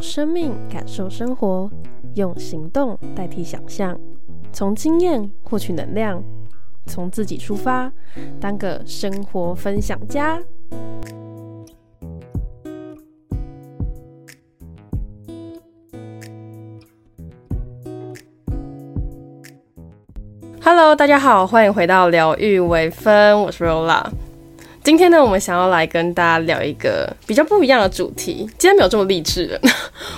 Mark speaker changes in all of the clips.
Speaker 1: 生命感受生活，用行动代替想象，从经验获取能量，从自己出发，当个生活分享家。Hello，大家好，欢迎回到疗愈微分，我是 Rola。今天呢，我们想要来跟大家聊一个比较不一样的主题。今天没有这么励志的，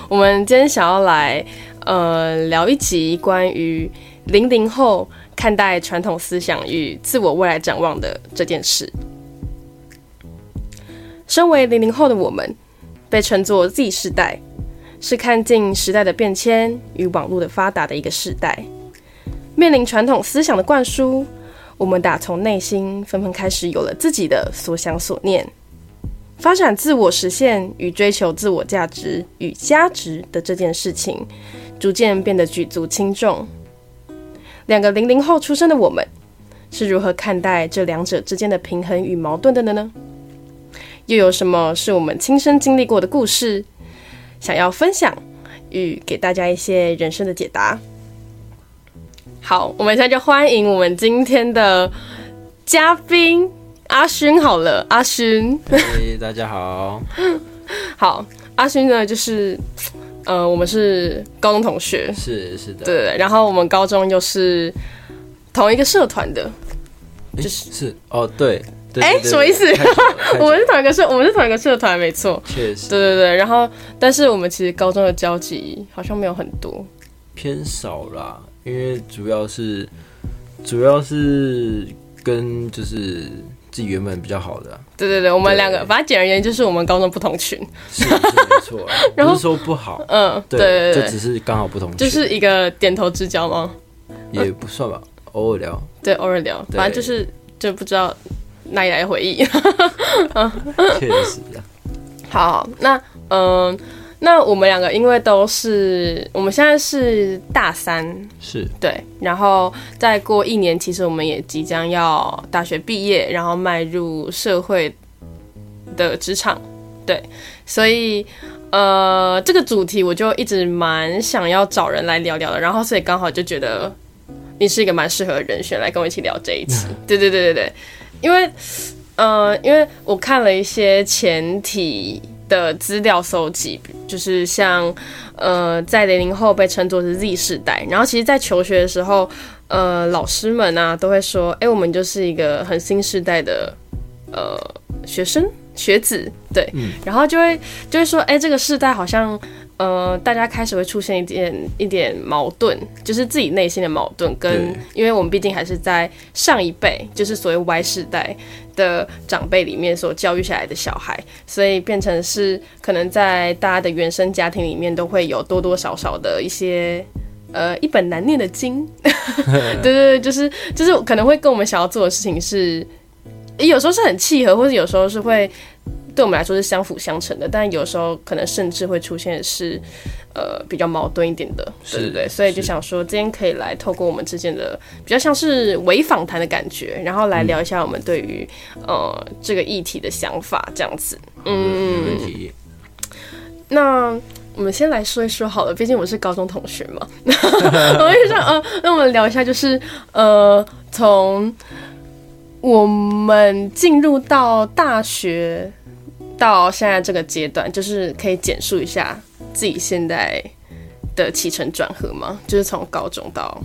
Speaker 1: 我们今天想要来呃聊一集关于零零后看待传统思想与自我未来展望的这件事。身为零零后的我们，被称作 Z 世代，是看尽时代的变迁与网络的发达的一个世代。面临传统思想的灌输，我们打从内心纷纷开始有了自己的所想所念，发展自我实现与追求自我价值与价值的这件事情，逐渐变得举足轻重。两个零零后出生的我们，是如何看待这两者之间的平衡与矛盾的呢？又有什么是我们亲身经历过的故事，想要分享与给大家一些人生的解答？好，我们现在就欢迎我们今天的嘉宾阿勋。好了，阿勋，
Speaker 2: 嘿，大家好。
Speaker 1: 好，阿勋呢，就是呃，我们是高中同学，
Speaker 2: 是是的，
Speaker 1: 对，然后我们高中又是同一个社团的，
Speaker 2: 就是是哦，对，
Speaker 1: 哎，什么意思？我们是同一个社，我们是同一个社团，没错，
Speaker 2: 确实，
Speaker 1: 对对对。然后，但是我们其实高中的交集好像没有很多，
Speaker 2: 偏少啦。因为主要是，主要是跟就是自己原本比较好的，
Speaker 1: 对对对，我们两个，反正简而言之就是我们高中不同群，
Speaker 2: 是是没错，不是说不好，
Speaker 1: 嗯，对，
Speaker 2: 就只是刚好不同群，
Speaker 1: 就是一个点头之交吗？
Speaker 2: 也不算吧，偶尔聊，
Speaker 1: 对，偶尔聊，反正就是就不知道哪里来的回忆，
Speaker 2: 确实的。
Speaker 1: 好，那嗯。那我们两个因为都是我们现在是大三，
Speaker 2: 是。
Speaker 1: 对，然后再过一年，其实我们也即将要大学毕业，然后迈入社会的职场，对，所以呃，这个主题我就一直蛮想要找人来聊聊的，然后所以刚好就觉得你是一个蛮适合的人选来跟我一起聊这一期，对对对对对，因为呃，因为我看了一些前提。的资料搜集，就是像，呃，在零零后被称作是 Z 世代，然后其实，在求学的时候，呃，老师们啊都会说，哎，我们就是一个很新时代的，呃，学生学子，对，然后就会就会说，哎，这个世代好像。呃，大家开始会出现一点一点矛盾，就是自己内心的矛盾，跟因为我们毕竟还是在上一辈，就是所谓 Y 世代的长辈里面所教育下来的小孩，所以变成是可能在大家的原生家庭里面都会有多多少少的一些呃一本难念的经，对对对，就是就是可能会跟我们想要做的事情是，有时候是很契合，或者有时候是会。对我们来说是相辅相成的，但有时候可能甚至会出现是，呃，比较矛盾一点的，对对对，所以就想说今天可以来透过我们之间的比较像是微访谈的感觉，然后来聊一下我们对于呃这个议题的想法，这样子。
Speaker 2: 嗯。
Speaker 1: 那我们先来说一说好了，毕竟我是高中同学嘛。我就想，呃，那我们聊一下，就是呃，从我们进入到大学。到现在这个阶段，就是可以简述一下自己现在的起承转合吗？就是从高中到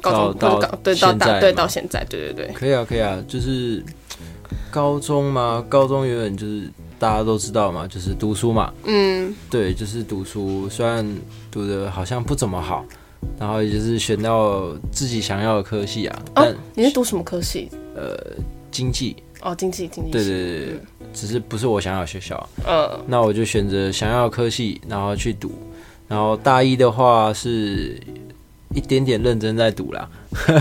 Speaker 2: 高中到高
Speaker 1: 对到大对到现在，对对对，
Speaker 2: 可以啊可以啊，就是高中嘛，高中原本就是大家都知道嘛，就是读书嘛，嗯，对，就是读书，虽然读的好像不怎么好，然后也就是选到自己想要的科系啊。
Speaker 1: 哦，你是读什么科系？
Speaker 2: 呃，经济。
Speaker 1: 哦，经济经济
Speaker 2: 对对对，只是不是我想要的学校，嗯，那我就选择想要科系，然后去读，然后大一的话是一点点认真在读啦。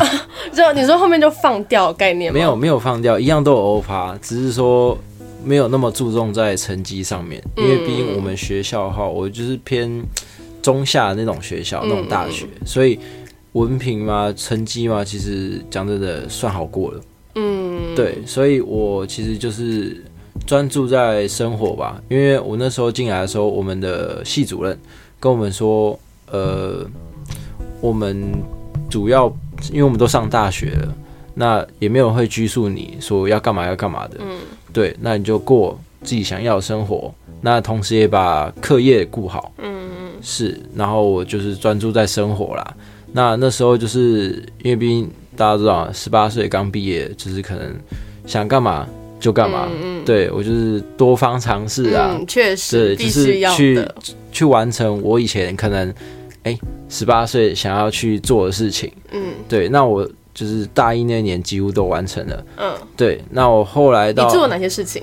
Speaker 1: 就你说后面就放掉概念？
Speaker 2: 没有没有放掉，一样都有欧趴，只是说没有那么注重在成绩上面，因为毕竟我们学校的话，我就是偏中下那种学校，那种大学，所以文凭嘛，成绩嘛，其实讲真的算好过了。嗯，对，所以我其实就是专注在生活吧。因为我那时候进来的时候，我们的系主任跟我们说，呃，我们主要因为我们都上大学了，那也没有人会拘束你说要干嘛要干嘛的。嗯，对，那你就过自己想要的生活，那同时也把课业顾好。嗯嗯，是，然后我就是专注在生活啦。那那时候就是因为毕竟大家知道，十八岁刚毕业，就是可能想干嘛就干嘛。嗯对我就是多方尝试啊，
Speaker 1: 确实，
Speaker 2: 对，就是去去完成我以前可能哎十八岁想要去做的事情。嗯，对，那我就是大一那年几乎都完成了。嗯，对，那我后来到
Speaker 1: 你做了哪些事情？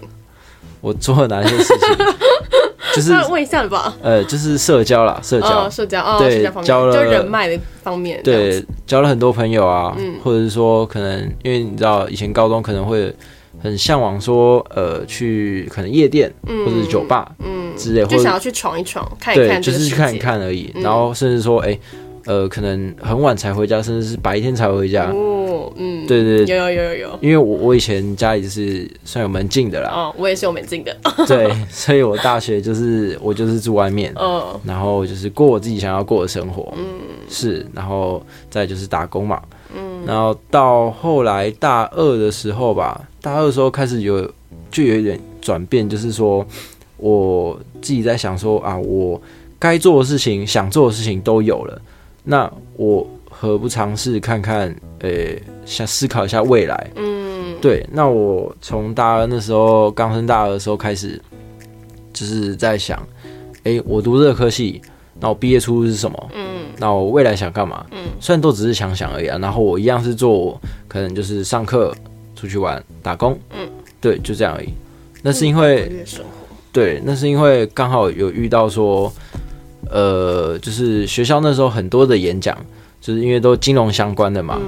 Speaker 2: 我做了哪些事情？就是
Speaker 1: 问一下吧？
Speaker 2: 呃，就是社交啦，社交，
Speaker 1: 社交，哦，对，
Speaker 2: 交了
Speaker 1: 就人脉的方面，
Speaker 2: 对，交了很多朋友啊，或者是说，可能因为你知道，以前高中可能会很向往说，呃，去可能夜店或者是酒吧，嗯，之类，
Speaker 1: 就想要去闯一闯，看一看，
Speaker 2: 就是去看一看而已。然后甚至说，哎。呃，可能很晚才回家，甚至是白天才回家。哦，嗯，对对，
Speaker 1: 有有有有有。
Speaker 2: 因为我我以前家里是算有门禁的啦。
Speaker 1: 哦，我也是有门禁的。
Speaker 2: 对，所以我大学就是我就是住外面，嗯，然后就是过我自己想要过的生活。嗯，是，然后再就是打工嘛。嗯，然后到后来大二的时候吧，大二的时候开始有就有一点转变，就是说我自己在想说啊，我该做的事情、想做的事情都有了。那我何不尝试看看？呃，想思考一下未来。嗯，对。那我从大二那时候刚升大二的时候开始，就是在想，哎，我读这个科系，那我毕业出路是什么？嗯，那我未来想干嘛？嗯，虽然都只是想想而已啊。然后我一样是做，可能就是上课、出去玩、打工。嗯，对，就这样而已。那是因为，对，那是因为刚好有遇到说。呃，就是学校那时候很多的演讲，就是因为都金融相关的嘛，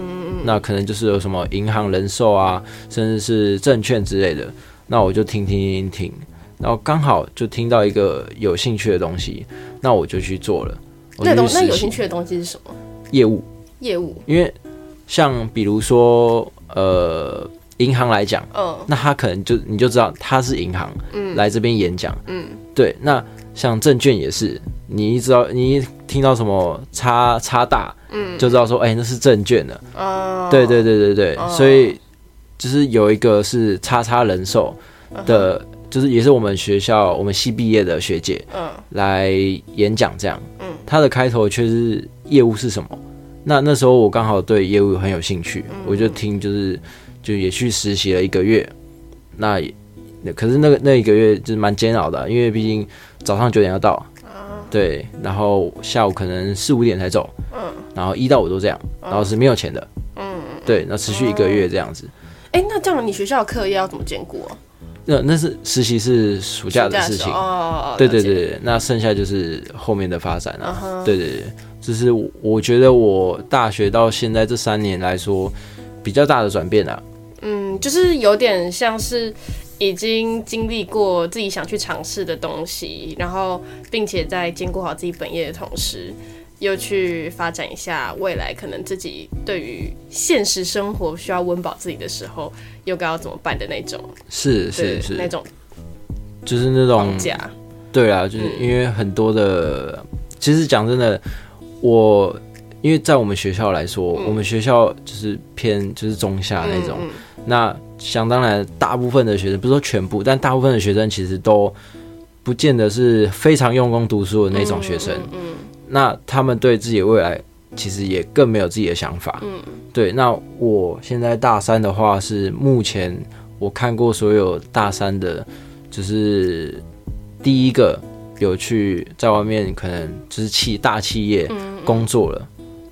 Speaker 2: 那可能就是有什么银行、人寿啊，甚至是证券之类的，那我就听听听听，然后刚好就听到一个有兴趣的东西，那我就去做了。
Speaker 1: 那东那有兴趣的东西是什么？
Speaker 2: 业务，
Speaker 1: 业务。
Speaker 2: 因为像比如说，呃，银行来讲，嗯，那他可能就你就知道他是银行，嗯，来这边演讲，嗯，对，那。像证券也是，你一知道，你一听到什么差差大，嗯，就知道说，哎，那是证券的。哦，对对对对对，所以就是有一个是叉叉人寿的，就是也是我们学校我们系毕业的学姐，嗯，来演讲这样，嗯，他的开头却是业务是什么？那那时候我刚好对业务很有兴趣，我就听，就是就也去实习了一个月，那可是那个那一个月就是蛮煎熬的，因为毕竟。早上九点要到，对，然后下午可能四五点才走，嗯，然后一到五都这样，然后是没有钱的，嗯，对，那持续一个月这样子。
Speaker 1: 哎，那这样你学校的课业要怎么兼顾啊？
Speaker 2: 那那是实习是暑假的事情，哦，对对对，那剩下就是后面的发展了，对对对，就是我觉得我大学到现在这三年来说比较大的转变啊。
Speaker 1: 嗯，就是有点像是。已经经历过自己想去尝试的东西，然后并且在兼顾好自己本业的同时，又去发展一下未来可能自己对于现实生活需要温饱自己的时候，又该要怎么办的那种。
Speaker 2: 是是是，
Speaker 1: 那种
Speaker 2: 就是那种
Speaker 1: 假。
Speaker 2: 对啊，就是因为很多的，其实讲真的，我因为在我们学校来说，我们学校就是偏就是中下那种，那。想当然，大部分的学生不是说全部，但大部分的学生其实都不见得是非常用功读书的那种学生。嗯，那他们对自己的未来其实也更没有自己的想法。嗯，对。那我现在大三的话，是目前我看过所有大三的，就是第一个有去在外面可能就是企大企业工作了。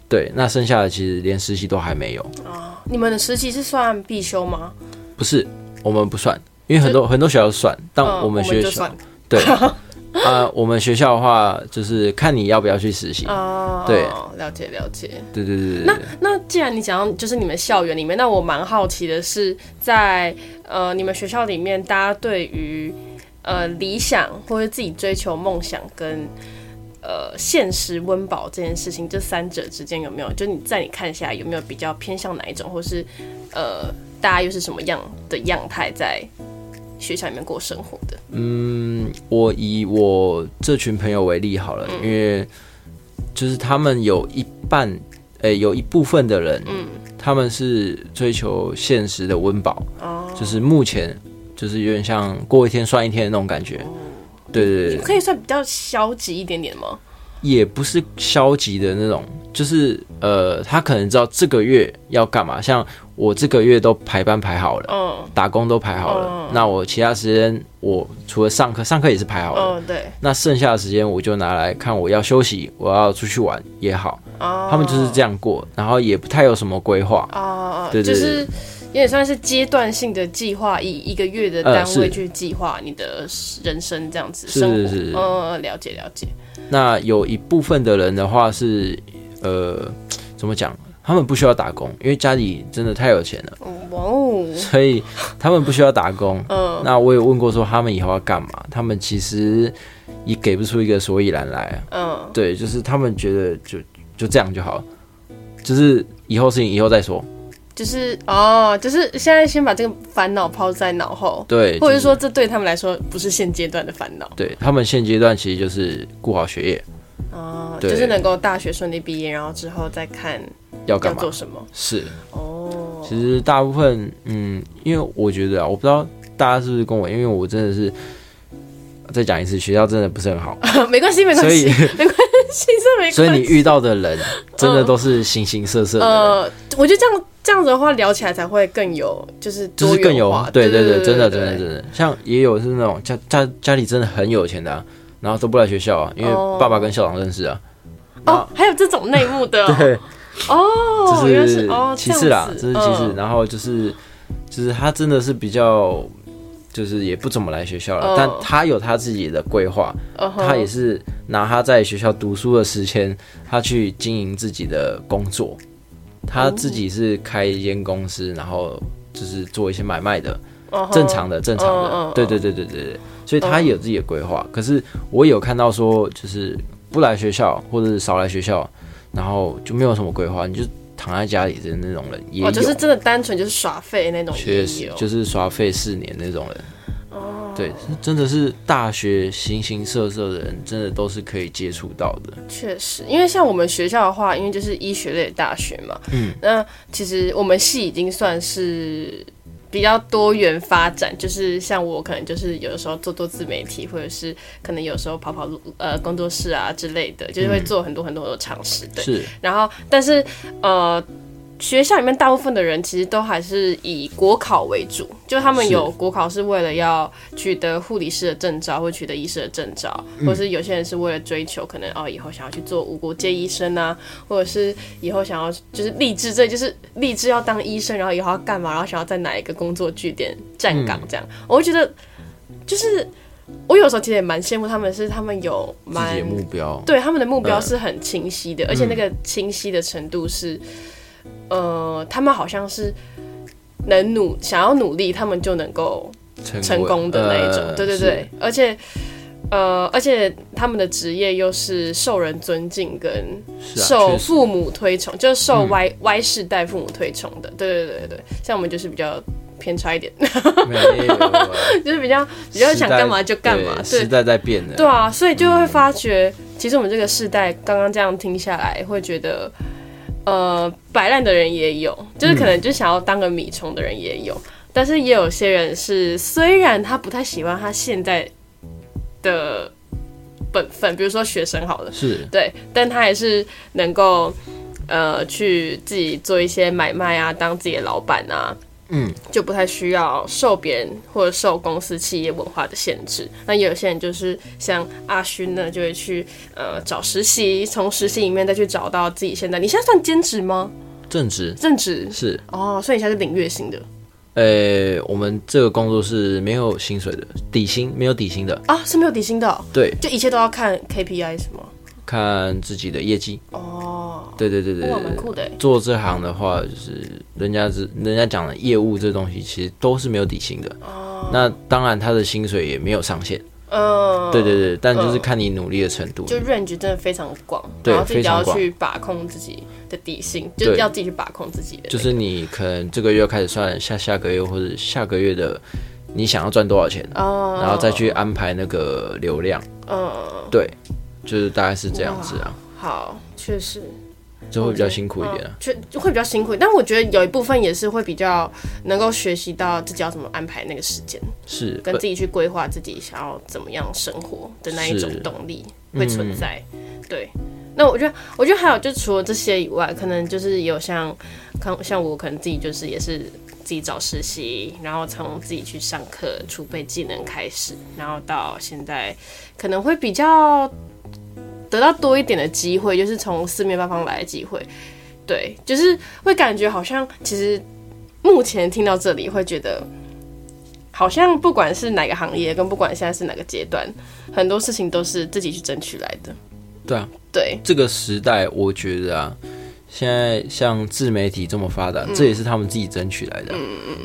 Speaker 2: 对，那剩下的其实连实习都还没有。
Speaker 1: 啊，你们的实习是算必修吗？
Speaker 2: 不是，我们不算，因为很多很多学校算，但我们学校对 啊，我们学校的话就是看你要不要去实习哦。对，
Speaker 1: 了解了解。
Speaker 2: 对对对对。
Speaker 1: 那那既然你讲到就是你们校园里面，那我蛮好奇的是，在呃你们学校里面，大家对于呃理想或者自己追求梦想跟呃现实温饱这件事情，这三者之间有没有？就你在你看下来有没有比较偏向哪一种，或是呃？大家又是什么样的样态在学校里面过生活的？
Speaker 2: 嗯，我以我这群朋友为例好了，因为就是他们有一半，诶、有一部分的人，嗯，他们是追求现实的温饱，哦，就是目前就是有点像过一天算一天的那种感觉，对对对，
Speaker 1: 可以算比较消极一点点吗？
Speaker 2: 也不是消极的那种，就是呃，他可能知道这个月要干嘛，像我这个月都排班排好了，
Speaker 1: 嗯。
Speaker 2: 打工都排好了，
Speaker 1: 嗯。
Speaker 2: 那我其他时间我除了上课，上课也是排好了，
Speaker 1: 嗯，对，
Speaker 2: 那剩下的时间我就拿来看我要休息，我要出去玩也好，
Speaker 1: 哦，
Speaker 2: 他们就是这样过，然后也不太有什么规划，
Speaker 1: 哦，
Speaker 2: 对对
Speaker 1: 就是有点算是阶段性的计划，以一个月的单位去计划你的人生这样子
Speaker 2: 是
Speaker 1: 生活。
Speaker 2: 是。是
Speaker 1: 嗯，了解了解。
Speaker 2: 那有一部分的人的话是，呃，怎么讲？他们不需要打工，因为家里真的太有钱了，
Speaker 1: 哇哦，
Speaker 2: 所以他们不需要打工。
Speaker 1: 嗯，
Speaker 2: 那我也问过说他们以后要干嘛，他们其实也给不出一个所以然来。
Speaker 1: 嗯，
Speaker 2: 对，就是他们觉得就就这样就好，就是以后事情以后再说。
Speaker 1: 就是哦，就是现在先把这个烦恼抛在脑后，
Speaker 2: 对，
Speaker 1: 或者
Speaker 2: 是
Speaker 1: 说这对他们来说不是现阶段的烦恼
Speaker 2: 对他们现阶段其实就是顾好学业，
Speaker 1: 哦，
Speaker 2: 对
Speaker 1: 就是能够大学顺利毕业，然后之后再看要
Speaker 2: 要干嘛
Speaker 1: 做？什么。
Speaker 2: 是，
Speaker 1: 哦，
Speaker 2: 其实大部分，嗯，因为我觉得啊，我不知道大家是不是跟我，因为我真的是再讲一次，学校真的不是很好，
Speaker 1: 没关系，没关系，没关系，这没关系。
Speaker 2: 所以你遇到的人真的都是形形色色的人。
Speaker 1: 呃，我觉得这样这样子的话聊起来才会更有，就是
Speaker 2: 就是更有对对
Speaker 1: 对
Speaker 2: 对，真的真的真的，像也有是那种家家家里真的很有钱的、啊，然后都不来学校啊，因为
Speaker 1: 哦。
Speaker 2: 爸爸跟校长认识啊。
Speaker 1: 哦，还有这种内幕的哦。
Speaker 2: 对，
Speaker 1: 哦，
Speaker 2: 这是其次啦，
Speaker 1: 这
Speaker 2: 是其次。
Speaker 1: 嗯。
Speaker 2: 然后就是就是他真的是比较，就是也不怎么来学校了，
Speaker 1: 嗯
Speaker 2: 但他有他自己的规划，他也是拿他在学校读书的时间，他去经营自己的工作。他自己是开一间公司，然后就是做一些买卖的，正常的正常的对对对对对对。所以他也有自己的规划。可是我有看到说，就是不来学校或者是少来学校，然后就没有什么规划，你就躺在家里的那种人也有，
Speaker 1: 哦，就是真的单纯就是耍废那种也
Speaker 2: 确实，就是耍废四年那种人。
Speaker 1: 哦，
Speaker 2: 对，真的是大学形形色色的人，真的都是可以接触到的。
Speaker 1: 确实，因为像我们学校的话，因为就是医学类的大学嘛，
Speaker 2: 嗯，
Speaker 1: 那其实我们系已经算是比较多元发展，就是像我可能就是有的时候做做自媒体，或者是可能有时候跑跑路呃工作室啊之类的，就是会做很多很多的尝试，对。
Speaker 2: 是，
Speaker 1: 然后，但是呃，学校里面大部分的人其实都还是以国考为主，就他们有国考是为了要取得护理师的证照，或取得医师的证照，
Speaker 2: 嗯
Speaker 1: 或是有些人是为了追求可能哦以后想要去做无国界医生啊，或者是以后想要就是立志，这就是立志要当医生，然后以后要干嘛，然后想要在哪一个工作据点站岗
Speaker 2: 嗯
Speaker 1: 这样，我会觉得就是。我有时候其实也蛮羡慕他们，是他们有蛮
Speaker 2: 目标。
Speaker 1: 对他们的目标
Speaker 2: 嗯
Speaker 1: 是很清晰的，而且那个清晰的程度是，呃，他们好像是能努想要努力，他们就能够
Speaker 2: 成
Speaker 1: 成功的那一种。
Speaker 2: 呃
Speaker 1: 对对对，而且呃，而且他们的职业又是受人尊敬跟受父母推崇，就是受
Speaker 2: 嗯
Speaker 1: Y、Y 世代父母推崇的。对对对对对，像我们就是比较偏差一点，就是比较比较想干嘛就干嘛。
Speaker 2: 时代在变的。
Speaker 1: 对啊，所以就会发觉，其实我们这个世代刚刚这样听下来，会觉得，呃，摆烂的人也有，就是可能就想要当个米虫的人也有，但是也有些人是，虽然他不太喜欢他现在的本分，比如说学生好了，
Speaker 2: 是。
Speaker 1: 对，但他还是能够。呃，去自己做一些买卖啊，当自己的老板啊，
Speaker 2: 嗯，
Speaker 1: 就不太需要受别人或者受公司企业文化的限制。那也有些人就是像阿勋呢，就会去呃找实习，从实习里面再去找到自己现在。你现在算兼职吗？
Speaker 2: 正职
Speaker 1: 正职
Speaker 2: 是。
Speaker 1: 哦，所以你现在是领月薪的
Speaker 2: 呃，我们这个工作是没有薪水的，底薪没有底薪的，
Speaker 1: 啊？是没有底薪的哦、
Speaker 2: 对，
Speaker 1: 就一切都要看 KPI 是吗？
Speaker 2: 看自己的业绩。
Speaker 1: 哦，
Speaker 2: 对对对对，对对。
Speaker 1: 蛮酷的欸
Speaker 2: 做这行的话，就是人家是人家讲的业务这东西，其实都是没有底薪的。
Speaker 1: 哦，
Speaker 2: 那当然，他的薪水也没有上限。
Speaker 1: 嗯，
Speaker 2: 对对对，但就是看你努力的程度。
Speaker 1: 就 range 真的非常广，
Speaker 2: 对
Speaker 1: 然后自己
Speaker 2: 非常
Speaker 1: 要去把控自己的底薪，就
Speaker 2: 是
Speaker 1: 要自己去把控自己的那个、
Speaker 2: 就是你可能这个月开始算下下个月或者下个月的你想要赚多少钱，
Speaker 1: 哦，
Speaker 2: 然后再去安排那个流量。
Speaker 1: 嗯，
Speaker 2: 对，就是大概是这样子啊，
Speaker 1: 好，确实。
Speaker 2: 就会比较辛苦一点啊，
Speaker 1: 就就会比较辛苦，但我觉得有一部分也是会比较能够学习到自己要怎么安排那个时间，
Speaker 2: 是
Speaker 1: 跟自己去规划自己想要怎么样生活的那一种动力会存在。对，那我觉得，我觉得还有就除了这些以外，可能就是有像，像像我可能自己就是也是自己找实习，然后从自己去上课储备技能开始，然后到现在可能会比较。得到多一点的机会，就是从四面八方来的机会，对，就是会感觉好像其实目前听到这里会觉得，好像不管是哪个行业，跟不管现在是哪个阶段，很多事情都是自己去争取来的。
Speaker 2: 对啊，
Speaker 1: 对，
Speaker 2: 这个时代我觉得啊。现在像自媒体这么发达，这也是他们自己争取来的，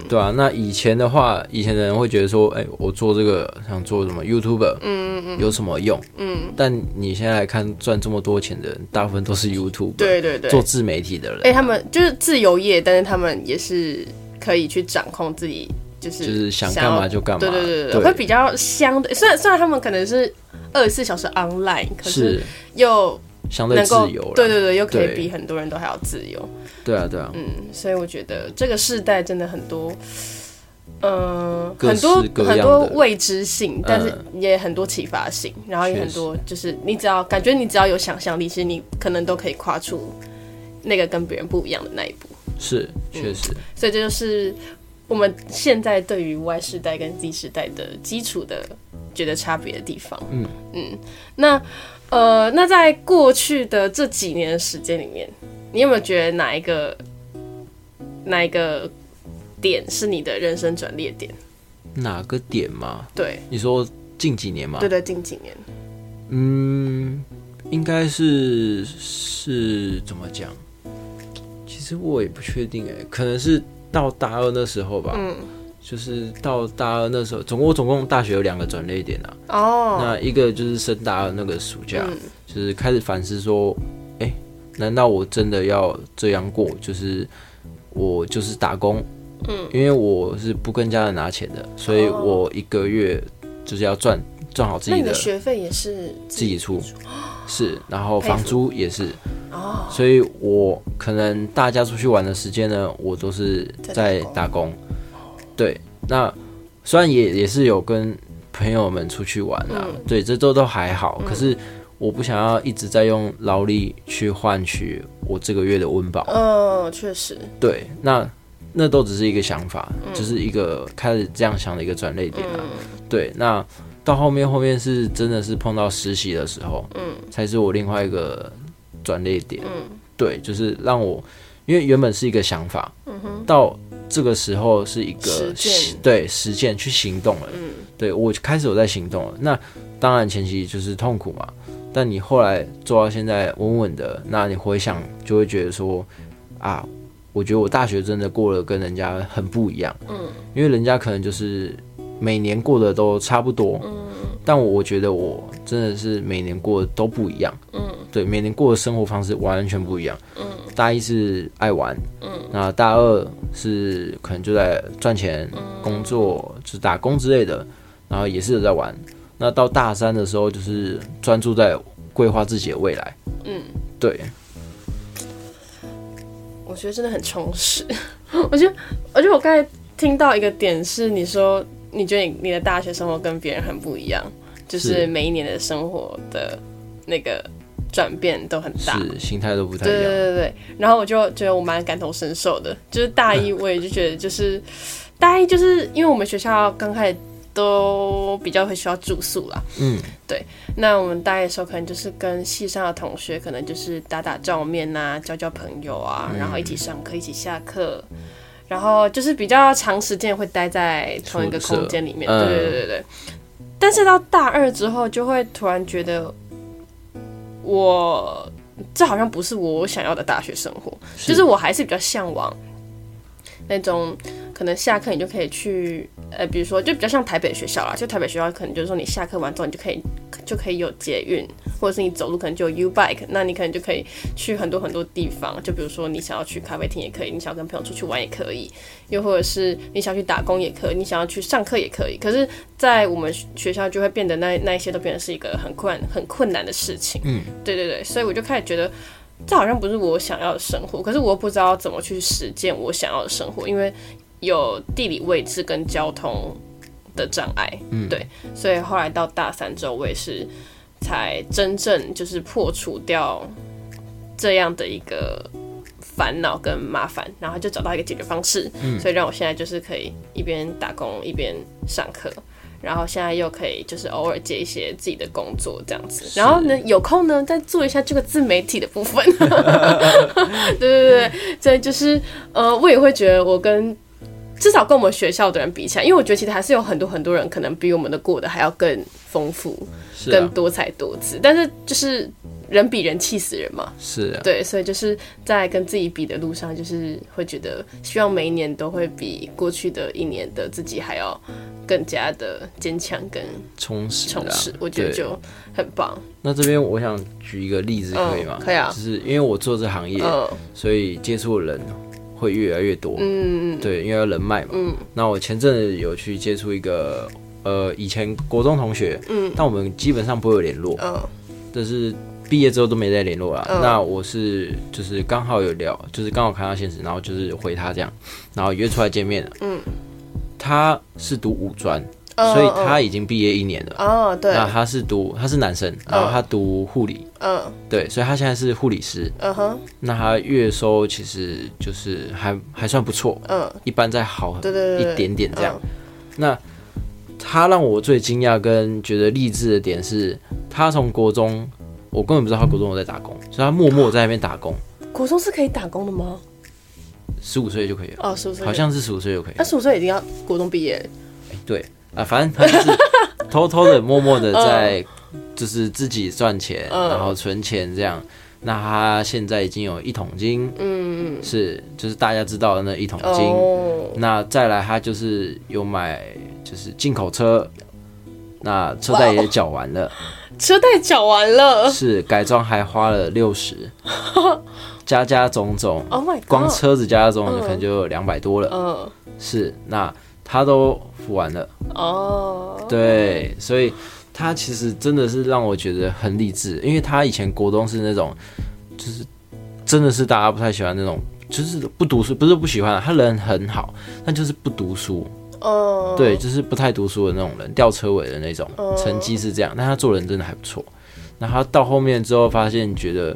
Speaker 2: 对啊，那以前的话，以前的人会觉得说，哎，我做这个想做什么 YouTuber，嗯嗯有什么用？嗯，但你现在来看，赚这么多钱的人，大部分都是 YouTube，
Speaker 1: 对对对，
Speaker 2: 做自媒体的人，
Speaker 1: 哎，他们就是自由业，但是他们也是可以去掌控自己，就是
Speaker 2: 就是想干嘛就干嘛，
Speaker 1: 对对对对，会比较相对，虽然虽然他们可能是二十四小时 online，可是。又。
Speaker 2: 相对自由，
Speaker 1: 对对对，又可以比很多人都还要自由。
Speaker 2: 对啊，对啊，
Speaker 1: 嗯，所以我觉得这个世代真的很多，嗯，很多很多未知性，但是也很多启发性，然后也很多就是你只要感觉你只要有想象力，其实你可能都可以跨出那个跟别人不一样的那一步。
Speaker 2: 是，确实。
Speaker 1: 所以这就是我们现在对于 Y 世代跟 Z 世代的基础的觉得差别的地方。嗯嗯，那。呃，那在过去的这几年的时间里面，你有没有觉得哪一个哪一个点是你的人生转捩点？
Speaker 2: 哪个点吗？
Speaker 1: 对，
Speaker 2: 你说近几年吗？
Speaker 1: 对对，近几年。
Speaker 2: 嗯，应该是是怎么讲？其实我也不确定哎，可能是到大二那时候吧。嗯。就是到大二那时候，总共我总共大学有两个转捩点啊。哦。那一个就是升大二那个暑假，就是开始反思说，哎，难道我真的要这样过？就是我就是打工，嗯，因为我是不跟家人拿钱的，所以我一个月就是要赚赚好自己的。
Speaker 1: 学费也是
Speaker 2: 自己出，是，然后房租也是。哦。所以我可能大家出去玩的时间呢，我都是在打工。对，那虽然也也是有跟朋友们出去玩啊，对，这都都还好。可是我不想要一直在用劳力去换取我这个月的温饱。
Speaker 1: 嗯，确实。
Speaker 2: 对，那那都只是一个想法，就是一个开始这样想的一个转捩点啊。对，那到后面后面是真的是碰到实习的时候，嗯，才是我另外一个转捩点。嗯，对，就是让我因为原本是一个想法，嗯哼，到。这个时候是一个对实践去行动了，嗯，对我开始有在行动了。那当然前期就是痛苦嘛，但你后来做到现在稳稳的，那你回想就会觉得说啊，我觉得我大学真的过得跟人家很不一样，嗯，因为人家可能就是每年过得都差不多，嗯，但我觉得我真的是每年过得都不一样，嗯，对，每年过的生活方式完全不一样，嗯。大一是爱玩，嗯，那大二是可能就在赚钱、工作，就是打工之类的，然后也是有在玩。那到大三的时候，就是专注在规划自己的未来。嗯，对。
Speaker 1: 我觉得真的很充实。我觉得，而且我刚才听到一个点是，你说你觉得你你的大学生活跟别人很不一样，就是每一年的生活的那个。转变都很大，
Speaker 2: 是心态都不太一样。
Speaker 1: 对对对对，然后我就觉得我蛮感同身受的。就是大一，我也就觉得，就是大一，就是因为我们学校刚开始都比较会需要住宿啦。嗯，对。那我们大一的时候，可能就是跟系上的同学，可能就是打打照面呐，交交朋友啊，然后一起上课，一起下课，然后就是比较长时间会待在同一个空间里面。对对对对对。但是到大二之后，就会突然觉得。我这好像不是我想要的大学生活，就是我还是比较向往那种可能下课你就可以去，呃，比如说就比较像台北学校啦，就台北学校可能就是说你下课完之后你就可以就可以有捷运，或者是你走路可能就有 U bike，那你可能就可以去很多很多地方。就比如说你想要去咖啡厅也可以，你想要跟朋友出去玩也可以，又或者是你想要去打工也可以，你想要去上课也可以。可是，在我们学校就会变得那那一些都变得是一个很困很困难的事情。嗯，对对对，所以我就开始觉得这好像不是我想要的生活，可是我又不知道怎么去实践我想要的生活，因为有地理位置跟交通。的障碍，嗯，对，所以后来到大三之后，我也是才真正就是破除掉这样的一个烦恼跟麻烦，然后就找到一个解决方式，嗯，所以让我现在就是可以一边打工一边上课，然后现在又可以就是偶尔接一些自己的工作这样子，然后呢有空呢再做一下这个自媒体的部分，对对对，所以就是呃，我也会觉得我跟。至少跟我们学校的人比起来，因为我觉得其实还是有很多很多人可能比我们的过得还要更丰富、更多彩多姿。但是就是人比人气死人嘛，
Speaker 2: 是啊，
Speaker 1: 对，所以就是在跟自己比的路上，就是会觉得希望每一年都会比过去的一年的自己还要更加的坚强、跟
Speaker 2: 充实、
Speaker 1: 充实。我觉得就很棒。
Speaker 2: 那这边我想举一个例子，可以吗？
Speaker 1: 可以啊，
Speaker 2: 就是因为我做这行业，所以接触的人。会越来越多，嗯对，因为要人脉嘛，嗯，那我前阵子有去接触一个，呃，以前国中同学，嗯，但我们基本上不会有联络，嗯，但是毕业之后都没再联络了。那我是就是刚好有聊，就是刚好看到现实，然后就是回他这样，然后约出来见面了，嗯，他是读五专。所以他已经毕业一年了。哦，对。那他是读，他是男生，然后他读护理。嗯。对，所以他现在是护理师。嗯哼。那他月收其实就是还还算不错。嗯。一般再好一点点这样。那他让我最惊讶跟觉得励志的点是，他从国中，我根本不知道他国中有在打工，所以他默默在那边打工。
Speaker 1: 国中是可以打工的吗？
Speaker 2: 十五岁就可以了。
Speaker 1: 哦，十五岁。
Speaker 2: 好像是十五岁就可以。
Speaker 1: 他十五岁已经要国中毕业。
Speaker 2: 对。啊，反正他就是 偷偷的、默默的在，就是自己赚钱，然后存钱这样。那他现在已经有一桶金，嗯，是就是大家知道的那一桶金。那再来，他就是有买就是进口车，那车贷也缴完了，
Speaker 1: 车贷缴完了，
Speaker 2: 是改装还花了六十，加加种种，Oh my，光车子加加种种可能就有两百多了，嗯，是那。他都付完了哦，对，所以他其实真的是让我觉得很励志，因为他以前国中是那种，就是真的是大家不太喜欢那种，就是不读书，不是不喜欢，他人很好，但就是不读书，哦，对，就是不太读书的那种人，吊车尾的那种，成绩是这样，但他做人真的还不错。然后到后面之后发现，觉得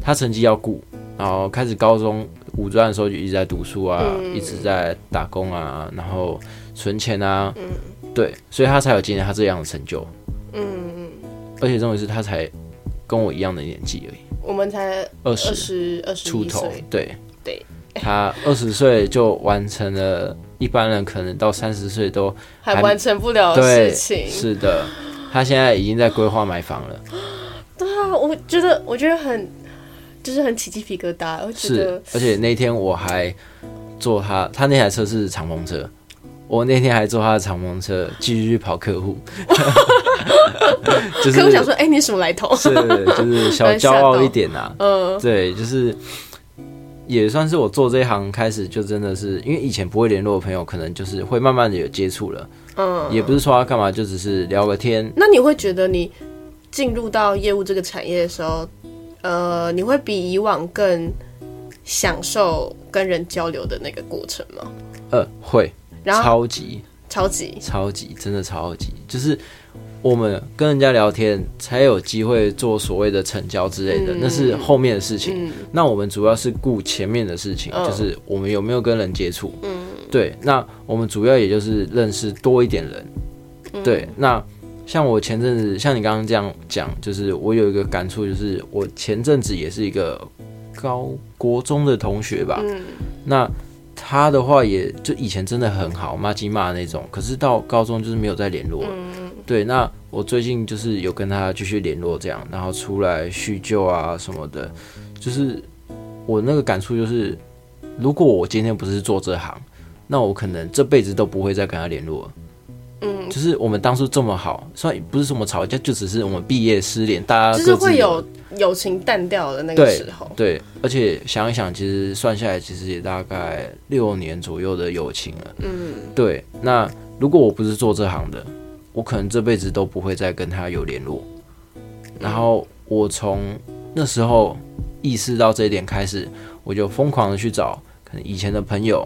Speaker 2: 他成绩要顾，然后开始高中。五专的时候就一直在读书啊，一直在打工啊，然后存钱啊，对，所以他才有今天他这样的成就。嗯嗯，而且重点是他才跟我一样的年纪而已，
Speaker 1: 我们才二十二十
Speaker 2: 出头，对
Speaker 1: 对，
Speaker 2: 他二十岁就完成了一般人可能到三十岁都
Speaker 1: 还完成不了的事情。
Speaker 2: 是的，他现在已经在规划买房了。
Speaker 1: 对啊，我觉得我觉得很。就是很起鸡皮疙瘩，我觉得。
Speaker 2: 而且那天我还坐他，他那台车是敞篷车，我那天还坐他的敞篷车继续去跑客户。
Speaker 1: 就是我想说，哎，你什么来头？
Speaker 2: 是，就是小骄傲一点呐。嗯，对，就是也算是我做这一行开始，就真的是因为以前不会联络的朋友，可能就是会慢慢的有接触了。嗯，也不是说他干嘛，就只是聊个天。
Speaker 1: 那你会觉得你进入到业务这个产业的时候？呃，你会比以往更享受跟人交流的那个过程吗？
Speaker 2: 呃，会，超级
Speaker 1: 超级
Speaker 2: 超级，真的超级，就是我们跟人家聊天才有机会做所谓的成交之类的，那是后面的事情。那我们主要是顾前面的事情，就是我们有没有跟人接触。嗯，对，那我们主要也就是认识多一点人。对，那。像我前阵子，像你刚刚这样讲，就是我有一个感触，就是我前阵子也是一个高国中的同学吧。嗯。那他的话，也就以前真的很好，骂鸡骂那种，可是到高中就是没有再联络。嗯。对，那我最近就是有跟他继续联络，这样，然后出来叙旧啊什么的，就是我那个感触就是，如果我今天不是做这行，那我可能这辈子都不会再跟他联络。嗯，就是我们当初这么好，虽然不是什么吵架，就只是我们毕业失联，大家
Speaker 1: 就是会有友情淡掉的那个时候。
Speaker 2: 对，而且想一想，其实算下来，其实也大概六年左右的友情了。嗯，对。那如果我不是做这行的，我可能这辈子都不会再跟他有联络。然后我从那时候意识到这一点开始，我就疯狂的去找可能以前的朋友，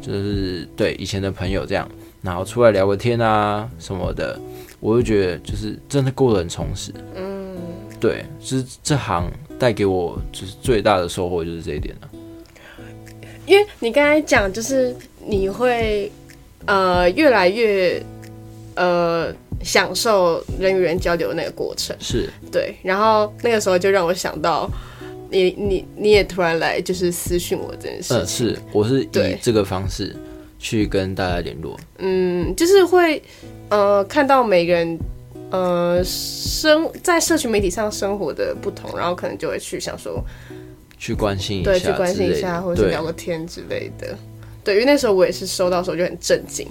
Speaker 2: 就是对以前的朋友这样。然后出来聊个天啊什么的，我就觉得就是真的过得很充实。嗯，对，就是这行带给我就是最大的收获就是这一点了。
Speaker 1: 因为你刚才讲，就是你会呃越来越呃享受人与人交流的那个过程，
Speaker 2: 是
Speaker 1: 对。然后那个时候就让我想到，你你你也突然来就是私讯我这件事。
Speaker 2: 嗯，是，我是以这个方式。去跟大家联络，
Speaker 1: 嗯，就是会，呃，看到每个人，呃，生在社群媒体上生活的不同，然后可能就会去想说，
Speaker 2: 去关心一
Speaker 1: 下，对，去关心一下，或者是聊个天之类的。对，因为那时候我也是收到时候就很震惊。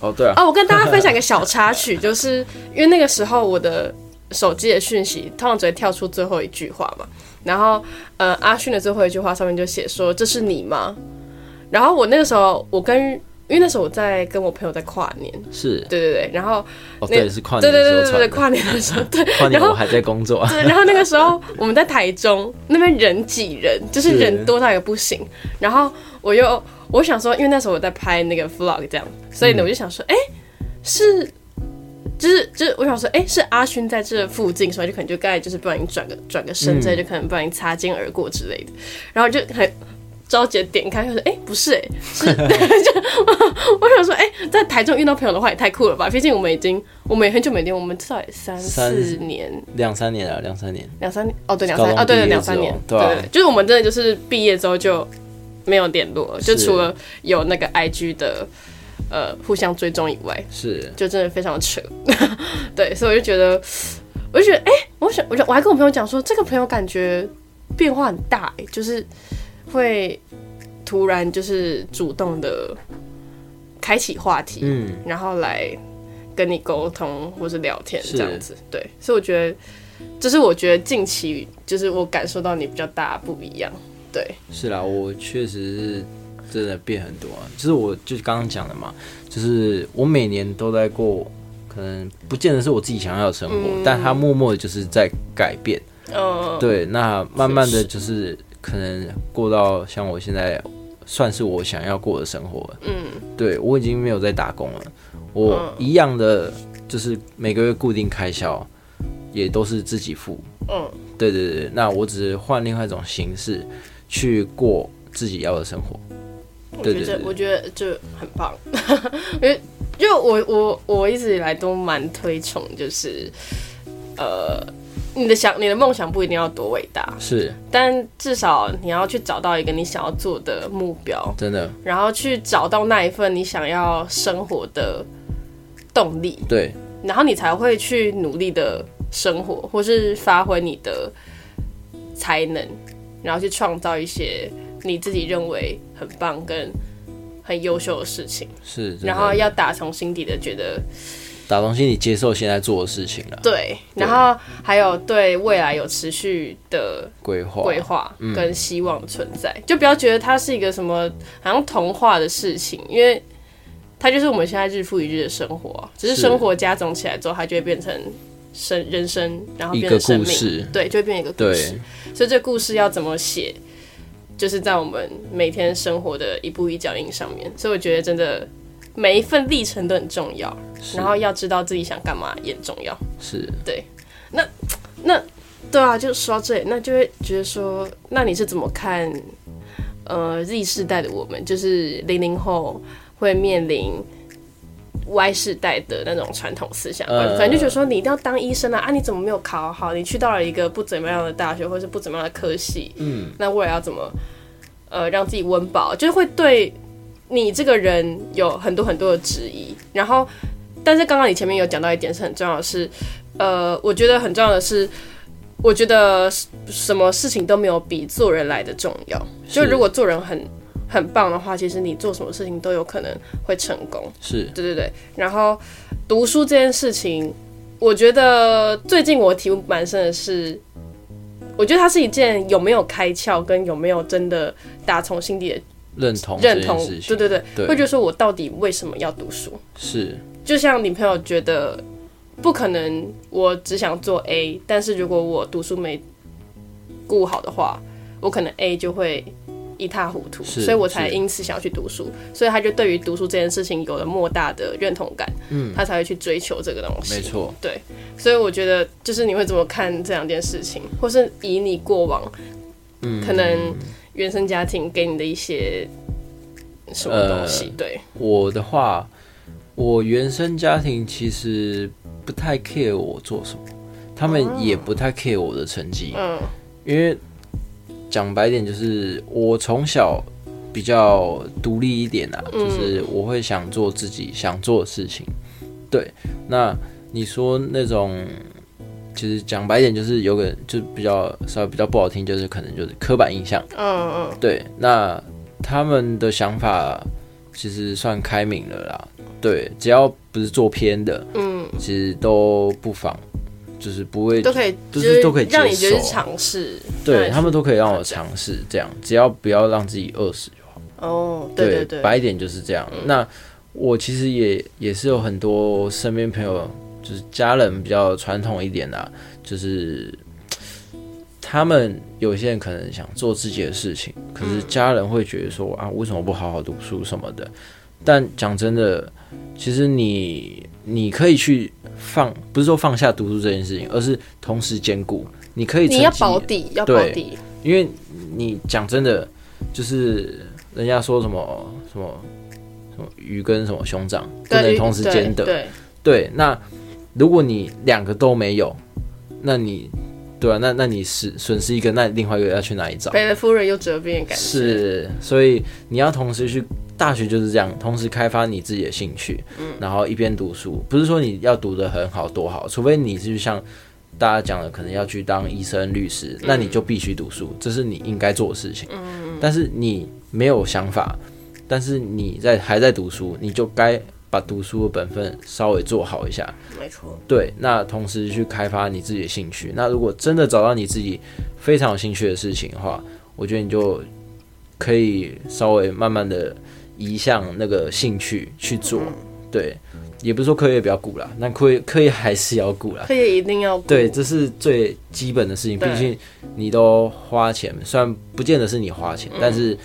Speaker 2: 哦，对啊。
Speaker 1: 哦，我跟大家分享一个小 插曲，就是因为那个时候我的手机的讯息通常只会跳出最后一句话嘛，然后，呃，阿勋的最后一句话上面就写说：“这是你吗？”然后我那个时候，我跟因为那时候我在跟我朋友在跨年，
Speaker 2: 是。
Speaker 1: 对对对，然后
Speaker 2: 哦对是跨年，对对对对对
Speaker 1: 跨年的时候，对，
Speaker 2: 跨年我还在工作，
Speaker 1: 对，然后那个时候我们在台中那边人挤人，就是人多到也不行，然后我又我想说，因为那时候我在拍那个 vlog 这样，所以呢我就想说，哎，是就是就是我想说，哎，是阿勋在这附近，所以就可能就刚才就是不小心转个转个身，之类，就可能不小心擦肩而过之类的，然后就很。着急点开，就说：“哎，不是，哎，是。”就我想说：“哎，在台中遇到朋友的话也太酷了吧！毕竟我们已经，我们也很久没见，我们至少也三四年，
Speaker 2: 两三年了，两三年，
Speaker 1: 两三年。哦，对，两三哦，对对，两三年，对对，就是我们真的就是毕业之后就没有联络，就除了有那个 IG 的呃互相追踪以外，
Speaker 2: 是，
Speaker 1: 就真的非常扯。对，所以我就觉得，我就觉得，哎，我想，我就我还跟我朋友讲说，这个朋友感觉变化很大，哎，就是。会突然就是主动的开启话题，嗯，然后来跟你沟通或是聊天这样子，对，所以我觉得这是我觉得近期就是我感受到你比较大不一样，对，
Speaker 2: 是啦，我确实是真的变很多啊，就是我就是刚刚讲的嘛，就是我每年都在过，可能不见得是我自己想要的生活，但他默默的就是在改变，嗯，对，那慢慢的就是。可能过到像我现在，算是我想要过的生活。嗯，对我已经没有在打工了，我一样的就是每个月固定开销也都是自己付。嗯，对对对，那我只是换另外一种形式去过自己要的生活。
Speaker 1: 对对对，我觉得就很棒，因为就我我我一直以来都蛮推崇，就是呃。你的想，你的梦想不一定要多伟大，
Speaker 2: 是，
Speaker 1: 但至少你要去找到一个你想要做的目标，
Speaker 2: 真的，
Speaker 1: 然后去找到那一份你想要生活的动力，
Speaker 2: 对，
Speaker 1: 然后你才会去努力的生活，或是发挥你的才能，然后去创造一些你自己认为很棒跟很优秀的事情，
Speaker 2: 是，
Speaker 1: 然后要打从心底的觉得。
Speaker 2: 打从心里接受现在做的事情了。
Speaker 1: 对，然后还有对未来有持续的
Speaker 2: 规划、
Speaker 1: 规划跟希望存在，就不要觉得它是一个什么好像童话的事情，因为它就是我们现在日复一日的生活，只是生活加总起来之后，它就会变成生人生，然后变成故事，对，就会变一个故事。所以这故事要怎么写，就是在我们每天生活的一步一脚印上面。所以我觉得真的。每一份历程都很重要，然后要知道自己想干嘛也很重要。
Speaker 2: 是
Speaker 1: 对，那那对啊，就说到这里，那就会觉得说，那你是怎么看？呃，Z 世代的我们，就是零零后会面临 Y 世代的那种传统思想，反正就觉得说，你一定要当医生啊！啊，你怎么没有考好？你去到了一个不怎么样的大学，或者是不怎么样的科系，嗯，那未来要怎么呃让自己温饱？就是会对。你这个人有很多很多的质疑，然后，但是刚刚你前面有讲到一点是很重要的是，呃，我觉得很重要的是，我觉得什么事情都没有比做人来的重要。就如果做人很很棒的话，其实你做什么事情都有可能会成功。
Speaker 2: 是
Speaker 1: 对对对。然后读书这件事情，我觉得最近我体悟蛮深的是，我觉得它是一件有没有开窍，跟有没有真的打从心底的
Speaker 2: 认同
Speaker 1: 认同对对对，
Speaker 2: 对。
Speaker 1: 会觉得说我到底为什么要读书？
Speaker 2: 是。
Speaker 1: 就像你朋友觉得不可能，我只想做 A，但是如果我读书没顾好的话，我可能 A 就会一塌糊涂，所以我才因此想要去读书，所以他就对于读书这件事情有了莫大的认同感，
Speaker 2: 嗯，
Speaker 1: 他才会去追求这个东西。
Speaker 2: 没错，
Speaker 1: 对，所以我觉得就是你会怎么看这两件事情，或是以你过往
Speaker 2: 嗯，
Speaker 1: 可能原生家庭给你的一些什么东西，
Speaker 2: 呃
Speaker 1: 对，
Speaker 2: 我的话，我原生家庭其实不太 care 我做什么，他们也不太 care 我的成绩，
Speaker 1: 嗯。
Speaker 2: 因为讲白点就是我从小比较独立一点啊，
Speaker 1: 嗯。
Speaker 2: 就是我会想做自己想做的事情。对，那你说那种，其实讲白点就是有个就比较稍微比较不好听，就是可能就是刻板印象。
Speaker 1: 嗯嗯，
Speaker 2: 对，那他们的想法其实算开明了啦。对，只要不是做偏的，
Speaker 1: 嗯，
Speaker 2: 其实都不妨，就是不会
Speaker 1: 都可以，
Speaker 2: 就是都可以接受
Speaker 1: 让你觉得尝试。
Speaker 2: 对他们都可以让我尝试，这样只要不要让自己饿死就好。
Speaker 1: 哦，对对对，
Speaker 2: 白一点就是这样。那我其实也也是有很多身边朋友，就是家人比较传统一点的、就是他们有些人可能想做自己的事情，可是家人会觉得说啊，为什么不好好读书什么的？但讲真的，其实你你可以去放，不是说放下读书这件事情，而是同时兼顾。你可以
Speaker 1: 你要保底，要保底，
Speaker 2: 因为你讲真的，就是人家说什么什么什么鱼跟什么熊掌不能同时兼得，
Speaker 1: 对，
Speaker 2: 对。那如果你两个都没有，那你对啊，那那你是损失一个，那另外一个要去哪里找？
Speaker 1: 赔了夫人又折兵的感觉。
Speaker 2: 是，所以你要同时去大学就是这样，同时开发你自己的兴趣，然后一边读书，不是说你要读的很好多好，除非你是像大家讲的，可能要去当医生、律师，那你就必须读书，这是你应该做的事情。但是你没有想法，但是你在还在读书，你就该把读书的本分稍微做好一下。
Speaker 1: 没错，
Speaker 2: 对，那同时去开发你自己的兴趣。那如果真的找到你自己非常有兴趣的事情的话，我觉得你就可以稍微慢慢的移向那个兴趣去做。对，也不是说课业不要顾啦，那课业课业还是要顾啦。
Speaker 1: 课业一定要顾
Speaker 2: 对，这是最基本的事情。毕竟你都花钱，虽然不见得是你花钱，但是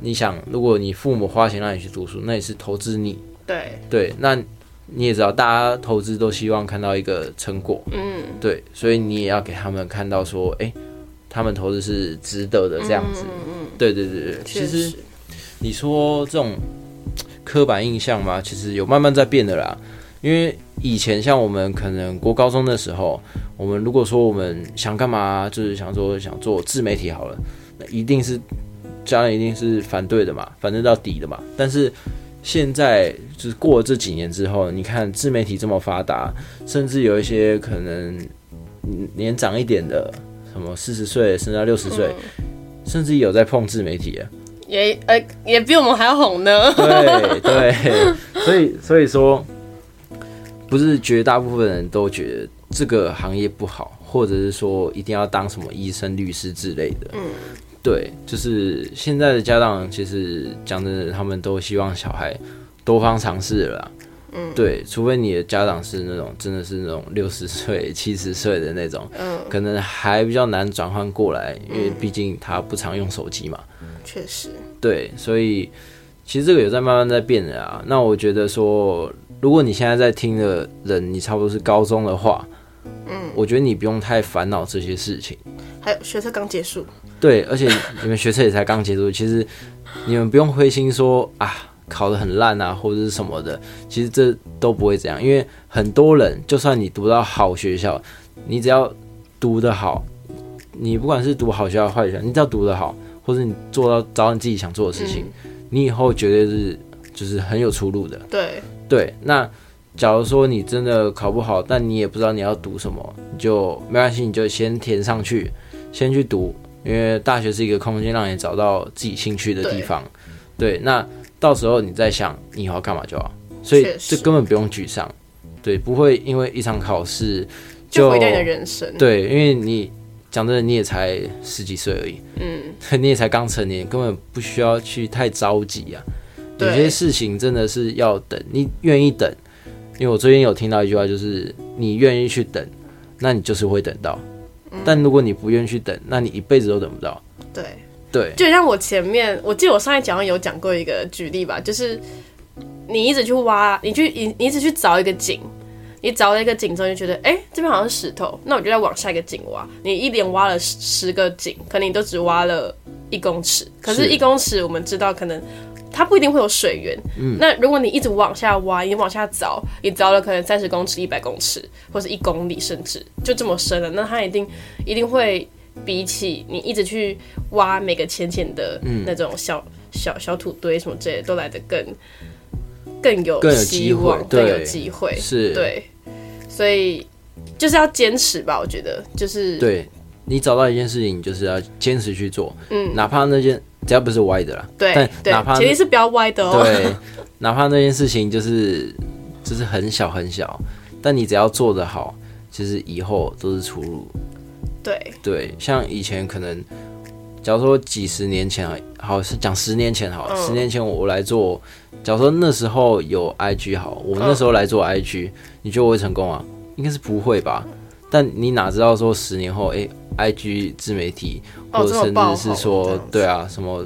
Speaker 2: 你想，如果你父母花钱让你去读书，那也是投资你。
Speaker 1: 对，
Speaker 2: 对，那你也知道，大家投资都希望看到一个成果，
Speaker 1: 嗯，
Speaker 2: 对，所以你也要给他们看到说，哎、他们投资是值得的这样子。
Speaker 1: 嗯，
Speaker 2: 对对对对，其实
Speaker 1: 实，
Speaker 2: 你说这种刻板印象嘛，其实有慢慢在变的啦。因为以前像我们可能国高中的时候，我们如果说我们想干嘛，就是想说想做自媒体好了，那一定是家人一定是反对的嘛，反对到底的嘛。但是现在就是过了这几年之后，你看自媒体这么发达，甚至有一些可能嗯年长一点的，什么四十岁甚至到六十岁，甚至有在碰自媒体啊。
Speaker 1: 也呃也比我们还要红呢。
Speaker 2: 对对，所以所以说，不是绝大部分人都觉得这个行业不好，或者是说一定要当什么医生、律师之类的。嗯，对，就是现在的家长其实讲真的，他们都希望小孩多方尝试了啦。嗯，对，除非你的家长是那种真的是那种六十岁、七十岁的那种，
Speaker 1: 嗯，
Speaker 2: 可能还比较难转换过来，因为毕竟他不常用手机嘛。
Speaker 1: 确实，
Speaker 2: 对，所以其实这个有在慢慢在变的啊。那我觉得说，如果你现在在听的人，你差不多是高中的话，嗯，我觉得你不用太烦恼这些事情。
Speaker 1: 还有学车刚结束，
Speaker 2: 对，而且你们学车也才刚结束，其实你们不用灰心说啊考得很烂啊或者是什么的，其实这都不会这样，因为很多人就算你读到好学校，你只要读得好，你不管是读好学校坏学校，你只要读得好，或者你做到找你自己想做的事情，你以后绝对是就是很有出路的。
Speaker 1: 对，
Speaker 2: 对，那假如说你真的考不好，但你也不知道你要读什么，你就没关系，你就先填上去，先去读，因为大学是一个空间，让你找到自己兴趣的地方。对，那到时候你再想你以后要干嘛就好，所以这根本不用沮丧。对，不会因为一场考试
Speaker 1: 就毁掉你的人生。
Speaker 2: 对，因为你讲真的，你也才十几岁而已，嗯，你也才刚成年，根本不需要去太着急啊。有些事情真的是要等，你愿意等，因为我最近有听到一句话，就是你愿意去等，那你就是会等到；但如果你不愿意去等，那你一辈子都等不到。
Speaker 1: 对
Speaker 2: 对，
Speaker 1: 就像我前面，我记得我上一讲有讲过一个举例吧，就是你一直去挖，你去你你一直去找一个井，你找了一个井之后，就觉得哎这边好像是石头，那我就再往下一个井挖。你一连挖了十十个井，可能你都只挖了一公尺，可是一公尺我们知道可能。它不一定会有水源，嗯，那如果你一直往下挖，你往下凿，你凿了可能三十公尺、一百公尺，或者一公里，甚至就这么深了，那它一定一定会比起你一直去挖每个浅浅的那种小小小土堆什么之类的，都来的更更有
Speaker 2: 更有机会，
Speaker 1: 更有机会，
Speaker 2: 是，
Speaker 1: 对，所以就是要坚持吧，我觉得就是
Speaker 2: 对你找到一件事情，你就是要坚持去做，嗯，哪怕那件。只要不是歪的啦，
Speaker 1: 对，
Speaker 2: 但哪怕
Speaker 1: 前提是不要歪的哦。
Speaker 2: 对，哪怕那件事情就是就是很小很小，但你只要做得好，其实以后都是出路。
Speaker 1: 对
Speaker 2: 对，像以前可能，假如说几十年前啊，好是讲十年前好，十年前我来做，假如说那时候有 IG 好，我那时候来做 IG，你觉得我会成功啊？应该是不会吧？但你哪知道说十年后，哎，IG 自媒体。或者甚至是说，对啊，什么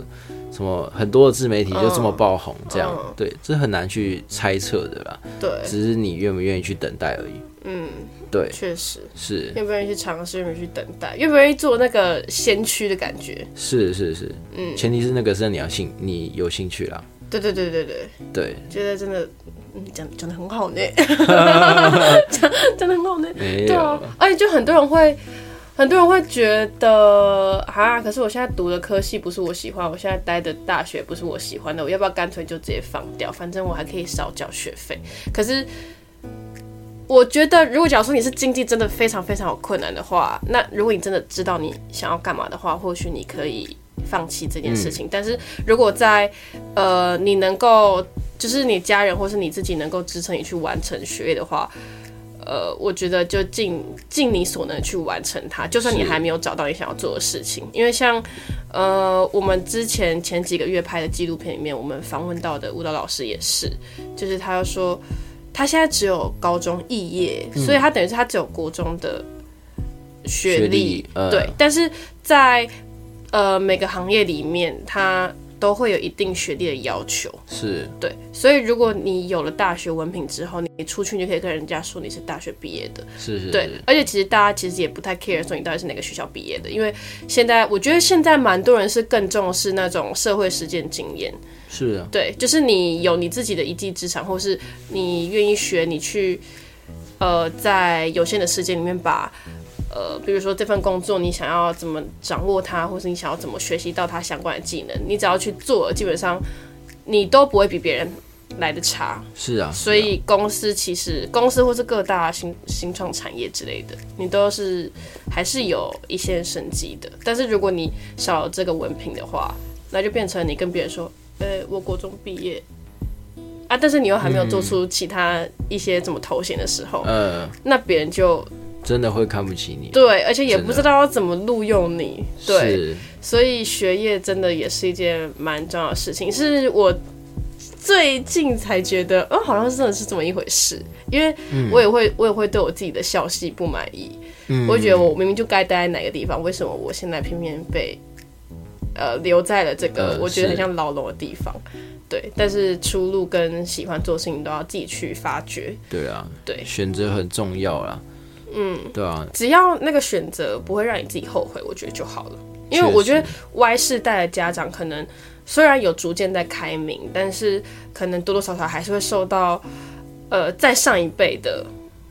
Speaker 2: 什么很多的自媒体就这么爆红，这样对，这很难去猜测的啦。
Speaker 1: 对，
Speaker 2: 只是你愿不愿意去等待而已。嗯，对，
Speaker 1: 确实
Speaker 2: 是。
Speaker 1: 愿不愿意去尝试，愿不愿意去等待，愿不愿意做那个先驱的感觉？
Speaker 2: 是是是，嗯，前提是那个是你要兴，你有兴趣啦。
Speaker 1: 对对对对对
Speaker 2: 对，
Speaker 1: 觉得真的，嗯，讲讲的很好呢，讲讲的很好呢。对啊，而且就很多人会。很多人会觉得啊，可是我现在读的科系不是我喜欢，我现在待的大学不是我喜欢的，我要不要干脆就直接放掉？反正我还可以少交学费。可是我觉得，如果假如说你是经济真的非常非常有困难的话，那如果你真的知道你想要干嘛的话，或许你可以放弃这件事情。但是如果在呃你能够，就是你家人或是你自己能够支撑你去完成学业的话。呃，我觉得就尽尽你所能去完成它，就算你还没有找到你想要做的事情。因为像，呃，我们之前前几个月拍的纪录片里面，我们访问到的舞蹈老师也是，就是他说他现在只有高中肄业，所以他等于是他只有国中的学历，对。但是在呃每个行业里面，它。都会有一定学历的要求，
Speaker 2: 是
Speaker 1: 对，所以如果你有了大学文凭之后，你出去你就可以跟人家说你是大学毕业的，
Speaker 2: 是是，
Speaker 1: 对，而且其实大家其实也不太 care 说你到底是哪个学校毕业的，因为现在我觉得现在蛮多人是更重视那种社会实践经验，
Speaker 2: 是啊，
Speaker 1: 对，就是你有你自己的一技之长，或是你愿意学，你去呃在有限的时间里面把。呃，比如说这份工作，你想要怎么掌握它，或是你想要怎么学习到它相关的技能，你只要去做，基本上你都不会比别人来的差。
Speaker 2: 是啊，
Speaker 1: 所以公司其实公司或是各大新新创产业之类的，你都是还是有一线生机的。但是如果你少了这个文凭的话，那就变成你跟别人说，呃，我国中毕业啊，但是你又还没有做出其他一些怎么头衔的时候，嗯，那别人就。
Speaker 2: 真的会看不起你，
Speaker 1: 对，而且也不知道要怎么录用你，对，所以学业真的也是一件蛮重要的事情。是我最近才觉得，哦，好像真的是这么一回事，因为我也会，我也会对我自己的校系不满意，嗯。我会觉得我明明就该待在哪个地方，为什么我现在偏偏被呃留在了这个我觉得很像牢笼的地方？对，但是出路跟喜欢做事情都要自己去发掘。
Speaker 2: 对啊，
Speaker 1: 对，
Speaker 2: 选择很重要啦。嗯，对啊，
Speaker 1: 只要那个选择不会让你自己后悔，我觉得就好了。因为我觉得 Y 世代的家长可能虽然有逐渐在开明，但是可能多多少少还是会受到呃在上一辈的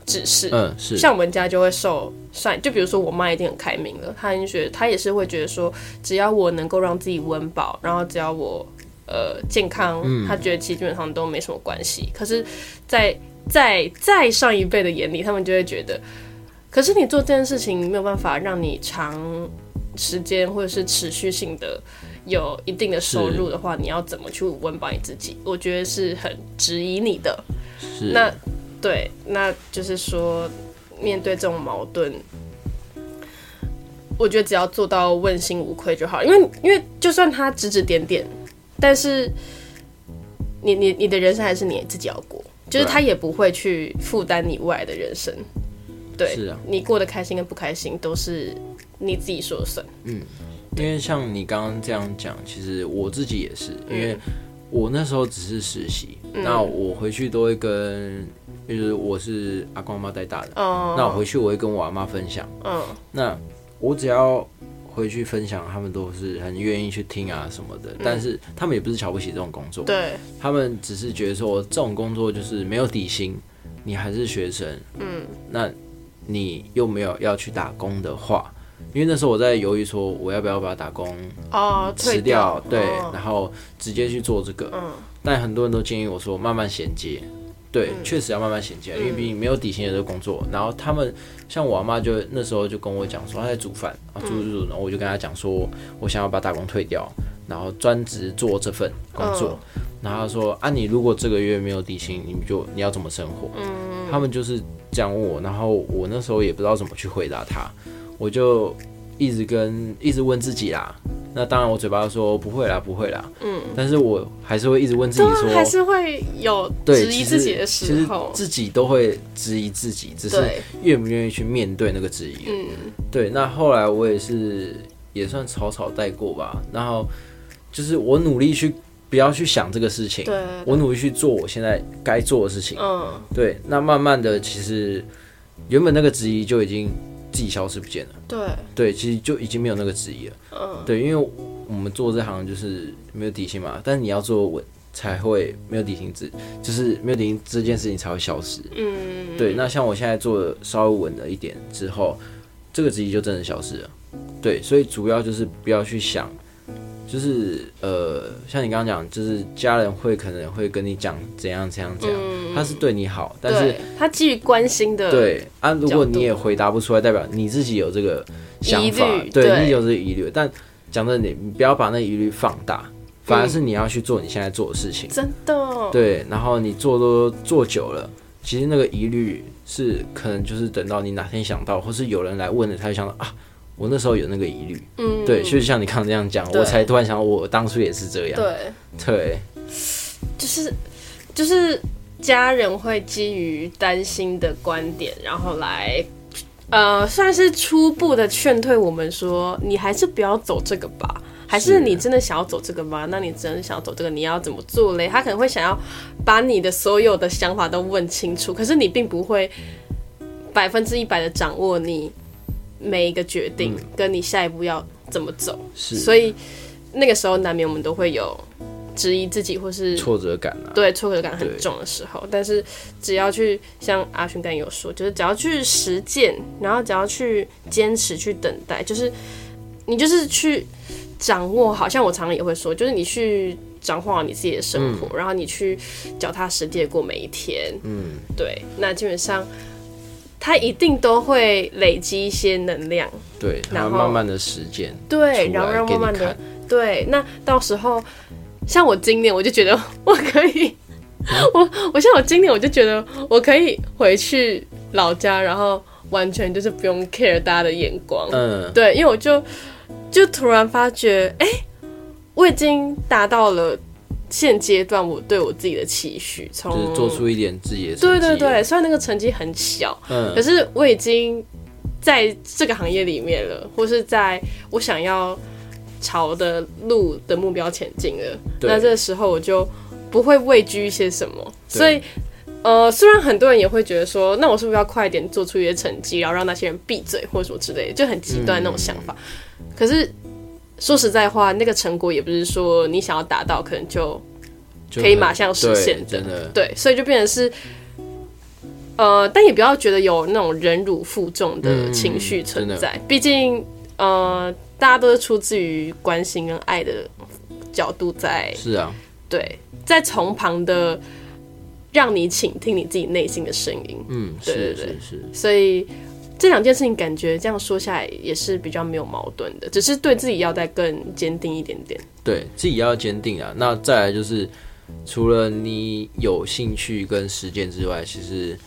Speaker 1: 指示。
Speaker 2: 嗯，是。
Speaker 1: 像我们家就会受上，就比如说我妈一定很开明了，她觉得她也是会觉得说，只要我能够让自己温饱，然后只要我呃健康，她觉得其实基本上都没什么关系。可是，在在在上一辈的眼里，他们就会觉得。可是你做这件事情没有办法让你长时间或者是持续性的有一定的收入的话，你要怎么去温饱你自己？我觉得是很质疑你的。
Speaker 2: 是
Speaker 1: 那对，那就是说，面对这种矛盾，我觉得只要做到问心无愧就好。因为，因为就算他指指点点，但是你你你的人生还是你自己要过，就是他也不会去负担你未来的人生。对，
Speaker 2: 是啊。
Speaker 1: 你过得开心跟不开心都是你自己说了算。
Speaker 2: 嗯因为像你刚刚这样讲，其实我自己也是，因为我那时候只是实习，那我回去都会跟，就是我是阿公阿妈带大的，
Speaker 1: 哦。
Speaker 2: 那我回去我会跟我阿妈分享，
Speaker 1: 嗯。
Speaker 2: 那我只要回去分享，他们都是很愿意去听啊什么的，但是他们也不是瞧不起这种工作，
Speaker 1: 对，
Speaker 2: 他们只是觉得说这种工作就是没有底薪，你还是学生，嗯，那你又没有要去打工的话，因为那时候我在犹豫说我要不要把打工
Speaker 1: 哦，
Speaker 2: 辞掉，对，
Speaker 1: 哦
Speaker 2: 然后直接去做这个，
Speaker 1: 嗯
Speaker 2: 但很多人都建议我说慢慢衔接。对，确实要慢慢衔接，因为毕竟没有底薪的这个工作。然后他们像我阿妈就那时候就跟我讲说，她在煮饭啊，煮煮煮，然后我就跟她讲说，我想要把打工退掉，然后专职做这份工作。然后他说啊，你如果这个月没有底薪，你就你要怎么生活？他们就是这样问我，然后我那时候也不知道怎么去回答他，我就一直跟一直问自己啦。那当然我嘴巴说不会啦，不会啦，嗯，但是我还是会一直问自己说，
Speaker 1: 还是会有
Speaker 2: 对，
Speaker 1: 质疑自己的时候。
Speaker 2: 自己都会质疑自己，只是，愿不愿意去面对那个质疑。
Speaker 1: 嗯，
Speaker 2: 对，那后来我也是也算草草带过吧，然后就是我努力去不要去想这个事情，
Speaker 1: 对，
Speaker 2: 我努力去做我现在该做的事情。
Speaker 1: 嗯，
Speaker 2: 对，那慢慢的，其实原本那个质疑就已经自己消失不见了。
Speaker 1: 对，
Speaker 2: 对，其实就已经没有那个质疑了。
Speaker 1: 嗯，
Speaker 2: 对，因为我们做这行就是没有底薪嘛，但是你要做稳才会没有底薪制，就是没有底薪这件事情才会消失。
Speaker 1: 嗯，
Speaker 2: 对，那像我现在做的稍微稳了一点之后，这个质疑就真的消失了。对，所以主要就是不要去想，就是呃，像你刚刚讲，就是家人会可能会跟你讲怎样怎样怎样，他是对你好，但是
Speaker 1: 他基于关心的，，
Speaker 2: 对啊，如果你也回答不出来，代表你自己有这个想法，
Speaker 1: 对
Speaker 2: 对你有这个疑虑。但讲真的，你你不要把那疑虑放大，反而是你要去做你现在做的事情。
Speaker 1: 真的，
Speaker 2: 对，然后你做都做久了，其实那个疑虑是可能就是等到你哪天想到，或是有人来问了，他就想到啊，我那时候有那个疑虑。
Speaker 1: 嗯，
Speaker 2: 对，就是像你刚刚这样讲，我才突然想到，我当初也是这样。
Speaker 1: 对，
Speaker 2: 对，
Speaker 1: 就是就是家人会基于担心的观点，然后来。呃，算是初步的劝退我们说，你还是不要走这个吧。还是
Speaker 2: 是
Speaker 1: 你真的想要走这个吗？那你真的想要走这个，你要怎么做嘞？他可能会想要把你的所有的想法都问清楚，可是你并不会百分之一百的掌握你每一个决定，跟你下一步要怎么走。
Speaker 2: 是，
Speaker 1: 所以那个时候难免我们都会有质疑自己，或是
Speaker 2: 挫折感啊。
Speaker 1: 对挫折感很重的时候。但是只要去像阿勋刚才有说，就是只要去实践，然后只要去坚持去等待，就是你就是去掌握好。像我常常也会说，就是你去掌握好你自己的生活，然后你去脚踏实地地过每一天。
Speaker 2: 嗯，
Speaker 1: 对，那基本上。它一定都会累积一些能量，
Speaker 2: 对，
Speaker 1: 然后
Speaker 2: 慢慢的实践。
Speaker 1: 对，然后让慢慢的，对，那到时候像我今年我就觉得 我可以，我我像我今年我就觉得我可以回去老家，然后完全就是不用 care 大家的眼光，
Speaker 2: 嗯，
Speaker 1: 对，因为我就就突然发觉，哎、我已经达到了现阶段我对我自己的期许，从
Speaker 2: 就是做出一点自己的。
Speaker 1: 对对对，，虽然那个成绩很小，嗯可
Speaker 2: 嗯，
Speaker 1: 是我已经在这个行业里面了，或是在我想要朝的路的目标前进了。那这个时候我就不会畏惧一些什么，所以。呃，虽然很多人也会觉得说，那我是不是要快一点做出一些成绩，然后让那些人闭嘴或者什么之类的，就很极端那种想法。可是说实在话，那个成果也不是说你想要达到，可能就可以马上实现的
Speaker 2: 真的。
Speaker 1: 对，所以就变成是，呃，但也不要觉得有那种忍辱负重的情绪存在。毕竟，呃，大家都是出自于关心跟爱的角度在，
Speaker 2: 是啊，
Speaker 1: 对，在从旁的让你倾听你自己内心的声音。
Speaker 2: 嗯，
Speaker 1: 对对对
Speaker 2: 是是是，
Speaker 1: 所以，这两件事情感觉这样说下来也是比较没有矛盾的，只是对自己要再更坚定一点点。
Speaker 2: 对自己要坚定啊。那再来就是，除了你有兴趣跟实践之外，其实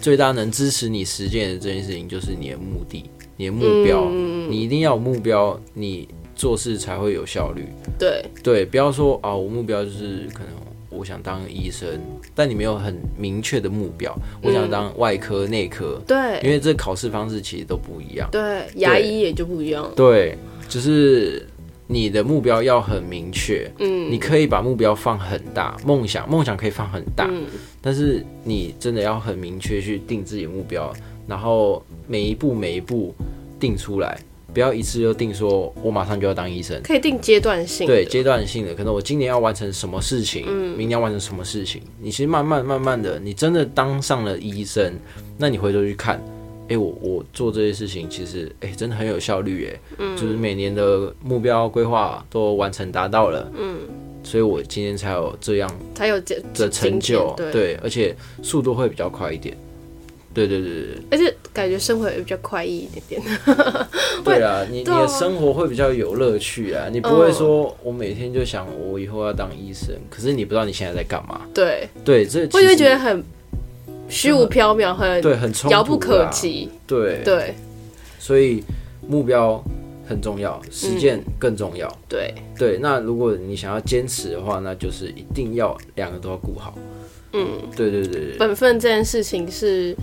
Speaker 2: 最大能支持你实践的这件事情，就是你的目的、你的目标。你一定要有目标，你做事才会有效率。
Speaker 1: 对，
Speaker 2: 对，不要说啊，我目标就是可能我想当医生，但你没有很明确的目标，我想当外科、内科，
Speaker 1: 对因，
Speaker 2: 为这考试方式其实都不一样。
Speaker 1: 对，牙医也就不一样。
Speaker 2: 对，就是你的目标要很明确，
Speaker 1: 嗯，
Speaker 2: 你可以把目标放很大，梦想梦想可以放很大，
Speaker 1: 嗯
Speaker 2: 但是你真的要很明确去定自己的目标，然后每一步每一步定出来，不要一次就定说我马上就要当医生。
Speaker 1: 可以定阶段性。
Speaker 2: 对，阶段性的，可能我今年要完成什么事情，明年要完成什么事情。你其实慢慢慢慢的，你真的当上了医生，那你回头去看，哎、我我做这些事情，其实哎、真的很有效率，哎、就是每年的目标规划都完成达到了，嗯，所以我今天才有这样
Speaker 1: 才有这
Speaker 2: 的成就，
Speaker 1: 对，
Speaker 2: 对，而且速度会比较快一点。对对对
Speaker 1: 而且感觉生活也比较快意一点点。
Speaker 2: 对啊，你你的生活会比较有乐趣啊，你不会说我每天就想我以后要当医生，可是你不知道你现在在干嘛。
Speaker 1: 对，
Speaker 2: 对，这
Speaker 1: 我就会
Speaker 2: 其实
Speaker 1: 觉得很虚无缥缈，很
Speaker 2: 对很
Speaker 1: 遥不可。及。
Speaker 2: 对，
Speaker 1: 对
Speaker 2: 所以目标很重要，实践更重要。
Speaker 1: 对，
Speaker 2: 对，那如果你想要坚持的话，那就是一定要两个都要顾好。
Speaker 1: 嗯，
Speaker 2: 对对对对，
Speaker 1: 本分这件事情是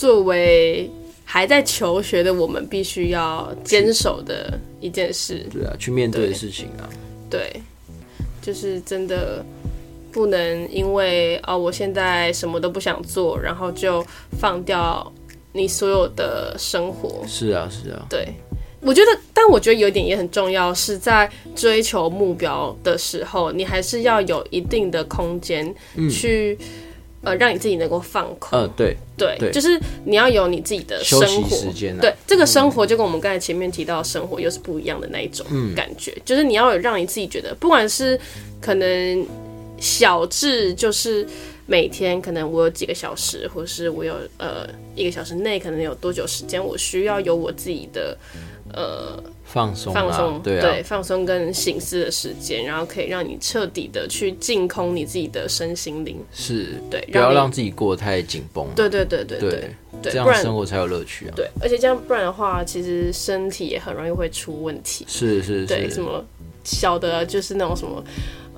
Speaker 1: 作为还在求学的我们必须要坚守的一件事。
Speaker 2: 对啊，去面对的事情啊，
Speaker 1: 对，就是真的不能因为啊、我现在什么都不想做，然后就放掉你所有的生活。
Speaker 2: 是啊是啊，
Speaker 1: 对，我觉得，但我觉得有一点也很重要，是在追求目标的时候，你还是要有一定的空间去。呃，让你自己能够放空，
Speaker 2: 嗯对，
Speaker 1: 对，
Speaker 2: 对
Speaker 1: 就是你要有你自己的生活，
Speaker 2: 时间啊，
Speaker 1: 对，这个生活就跟我们刚才前面提到的生活又是不一样的那一种感觉，就是你要有让你自己觉得，不管是可能小至就是每天可能我有几个小时，或是我有呃一个小时内可能有多久时间，我需要有我自己的呃
Speaker 2: 放松啊
Speaker 1: 放松，
Speaker 2: 对啊，
Speaker 1: 放松跟醒思的时间，然后可以让你彻底的去净空你自己的身心灵，
Speaker 2: 是，
Speaker 1: 对，
Speaker 2: 不要让自己过得太紧绷啊，
Speaker 1: 对对对对对
Speaker 2: 对，
Speaker 1: 不然
Speaker 2: 样生活才有乐趣啊。
Speaker 1: 对，而且这样不然的话，其实身体也很容易会出问题。
Speaker 2: 是是是
Speaker 1: 对，
Speaker 2: 是
Speaker 1: 什，么小的，就是那种什么，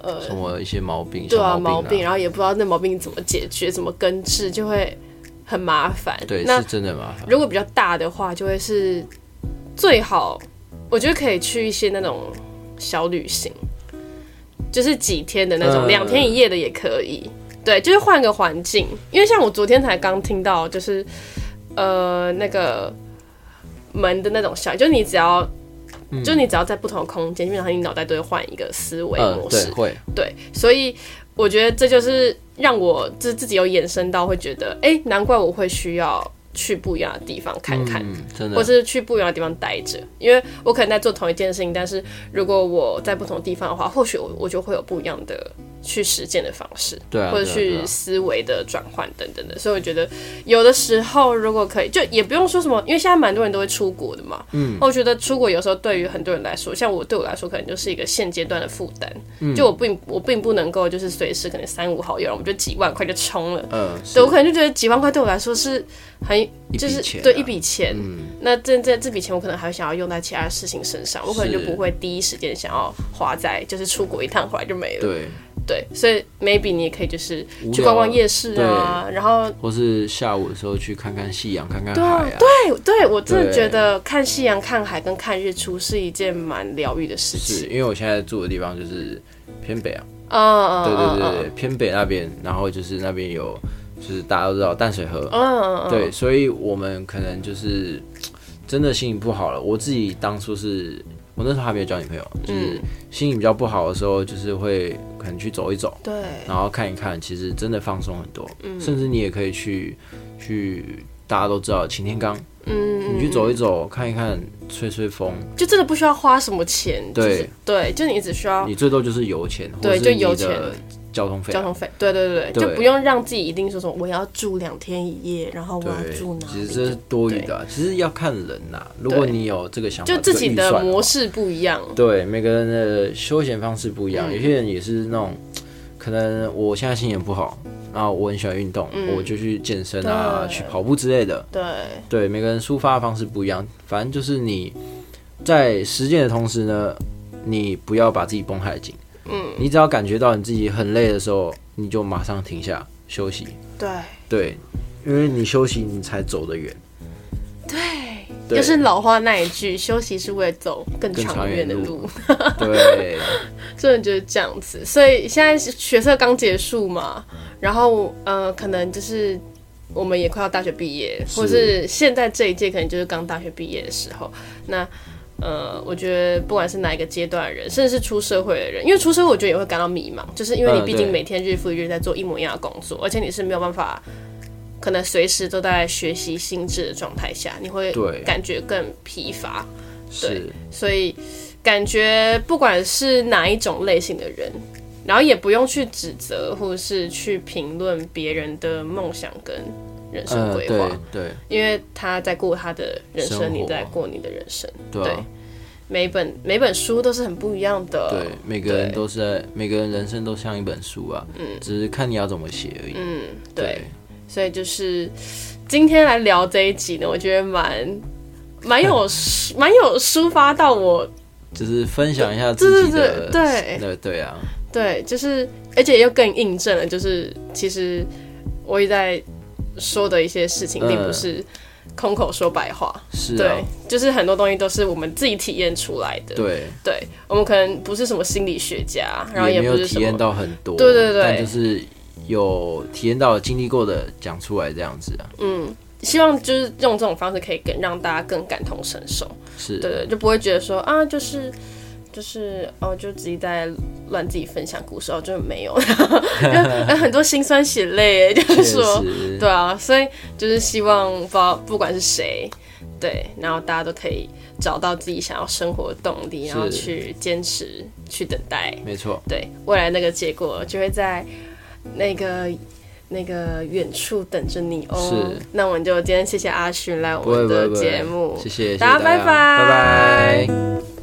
Speaker 1: 呃
Speaker 2: 什么一些毛病，
Speaker 1: 对啊，
Speaker 2: 毛
Speaker 1: 病，然后也不知道那毛病怎么解决，怎么根治，就会很麻烦。
Speaker 2: 对，
Speaker 1: 那
Speaker 2: 是真的麻烦。
Speaker 1: 如果比较大的话，就会是最好，我觉得可以去一些那种小旅行，就是几天的那种，
Speaker 2: 嗯
Speaker 1: 两、天一夜的也可以。对，就是换个环境，因为像我昨天才刚听到，就是呃那个门的那种效应，就是你只要。就你只要在不同的空间，基本上你脑袋都会换一个思维
Speaker 2: 嗯，
Speaker 1: 模式
Speaker 2: 对，。会，
Speaker 1: 对，所以我觉得这就是让我自自己有衍生到会觉得，哎、难怪我会需要去不一样的地方看看。
Speaker 2: 嗯，真的，
Speaker 1: 或是去不一样的地方待着，因为我可能在做同一件事情，但是如果我在不同的地方的话，或许我我就会有不一样的去实践的方式，
Speaker 2: 对啊，
Speaker 1: 或者去思维的转换等等的。所以我觉得有的时候如果可以，就也不用说什么，因为现在蛮多人都会出国的嘛。嗯，我觉得出国有时候对于很多人来说，像我对我来说，可能就是一个现阶段的负担。
Speaker 2: 嗯
Speaker 1: 就我并我并不能够就是随时可能三五好友，我们就几万块就冲了。
Speaker 2: 嗯，
Speaker 1: 对我可能就觉得几万块对我来说是很就是对一笔钱，
Speaker 2: 嗯
Speaker 1: 那这这这笔钱我可能还会想要用在其他事情身上，我可能就不会第一时间想要花在就是出国一趟回来就没了。
Speaker 2: 对，
Speaker 1: 对，所以 maybe 你也可以就是去逛逛夜市啊，然后
Speaker 2: 或是下午的时候去看看夕阳，看看海啊，
Speaker 1: 对对，我真的觉得看夕阳、看海跟看日出是一件蛮疗愈的事
Speaker 2: 是
Speaker 1: 情。
Speaker 2: 因为我现在住的地方就是偏北啊，
Speaker 1: 嗯嗯
Speaker 2: 对对
Speaker 1: 嗯
Speaker 2: 对对，偏北那边，然后就是那边有，就是大家都知道淡水河，
Speaker 1: 嗯嗯嗯，
Speaker 2: 对，所以我们可能就是真的心情不好了。我自己当初是我那时候还没有交女朋友，就是
Speaker 1: 嗯
Speaker 2: 心情比较不好的时候，就是会可能去走一走，
Speaker 1: 对，
Speaker 2: 然后看一看，其实真的放松很多。
Speaker 1: 嗯。
Speaker 2: 甚至你也可以去去大家都知道擎天岗，
Speaker 1: 嗯，
Speaker 2: 你去走一走，看一看，吹吹风，
Speaker 1: 就真的不需要花什么钱，
Speaker 2: 对
Speaker 1: 就是对，就你只需要
Speaker 2: 你最多就是油钱，
Speaker 1: 对就油钱
Speaker 2: 交通费啊、
Speaker 1: 交通费，对对对对，就不用让自己一定说什么我要住两天一夜，然后我要住哪，里，
Speaker 2: 其实这是多余的啊、其实要看人呐、如果你有这个想法，
Speaker 1: 就自己的模式不一样，
Speaker 2: 对，每个人的休闲方式不一样，
Speaker 1: 嗯。
Speaker 2: 有些人也是那种，可能我现在心情不好，然后我很喜欢运动，
Speaker 1: 嗯。
Speaker 2: 我就去健身啊，去跑步之类的。
Speaker 1: 对。
Speaker 2: 对，每个人抒发的方式不一样，反正就是你在实践的同时呢，你不要把自己绷太紧。
Speaker 1: 嗯，
Speaker 2: 你只要感觉到你自己很累的时候，你就马上停下休息。
Speaker 1: 对
Speaker 2: 对，因为你休息，你才走得远。
Speaker 1: 对，就是老话那一句，休息是为了走更长
Speaker 2: 远
Speaker 1: 的路，
Speaker 2: 对，
Speaker 1: 真的就是这样子。所以现在学测刚结束嘛，然后呃，可能就是我们也快要大学毕业，或是现在这一届可能就是刚大学毕业的时候，那。呃，我觉得不管是哪一个阶段的人，甚至是出社会的人，因为出社会我觉得也会感到迷茫，就是因为你毕竟每天日复一日在做一模一样的工作，而且你是没有办法，可能随时都在学习心智的状态下，你会感觉更疲乏。
Speaker 2: 对，
Speaker 1: 所以感觉不管是哪一种类型的人，然后也不用去指责或者是去评论别人的梦想跟人生
Speaker 2: 嗯，
Speaker 1: 规划，
Speaker 2: 对对。
Speaker 1: 因为他在过他的人生，你在过你的人生。
Speaker 2: 对啊。
Speaker 1: 每本每本书都是很不一样的，
Speaker 2: 对，每个人都是在，每个人人生都像一本书啊，嗯，只是看你要怎么写而已。
Speaker 1: 嗯，对，所以就是今天来聊这一集呢，我觉得蛮蛮有 蛮有抒发到我，
Speaker 2: 就是分享一下自己的，
Speaker 1: 对对对。
Speaker 2: 对对啊，
Speaker 1: 对，就是而且又更印证了，就是其实我也在说的一些事情，
Speaker 2: 嗯。
Speaker 1: 并不是空口说白话，对
Speaker 2: 是啊，，
Speaker 1: 就是很多东西都是我们自己体验出来的，
Speaker 2: 对，
Speaker 1: 对，我们可能不是什么心理学家，然后
Speaker 2: 也没有体验，到很多，
Speaker 1: 对对对。
Speaker 2: 但就是有体验到、经历过的讲出来这样子啊，
Speaker 1: 嗯，希望就是用这种方式可以更让大家更感同身受，
Speaker 2: 是，
Speaker 1: 对对，就不会觉得说啊，就是。就是哦，就自己在乱自己分享故事哦，就是没有，就很多辛酸血泪，就是
Speaker 2: 确
Speaker 1: 说，对啊，所以就是希望不不管是谁，对，然后大家都可以找到自己想要生活的动力，然后去坚持，去等待，
Speaker 2: 没错，
Speaker 1: 对未来那个结果就会在那个那个远处等着你哦。
Speaker 2: 是，
Speaker 1: 那我们就今天谢谢阿勋来我们的节目，
Speaker 2: 谢谢，谢谢
Speaker 1: 大家。拜拜。
Speaker 2: 拜拜。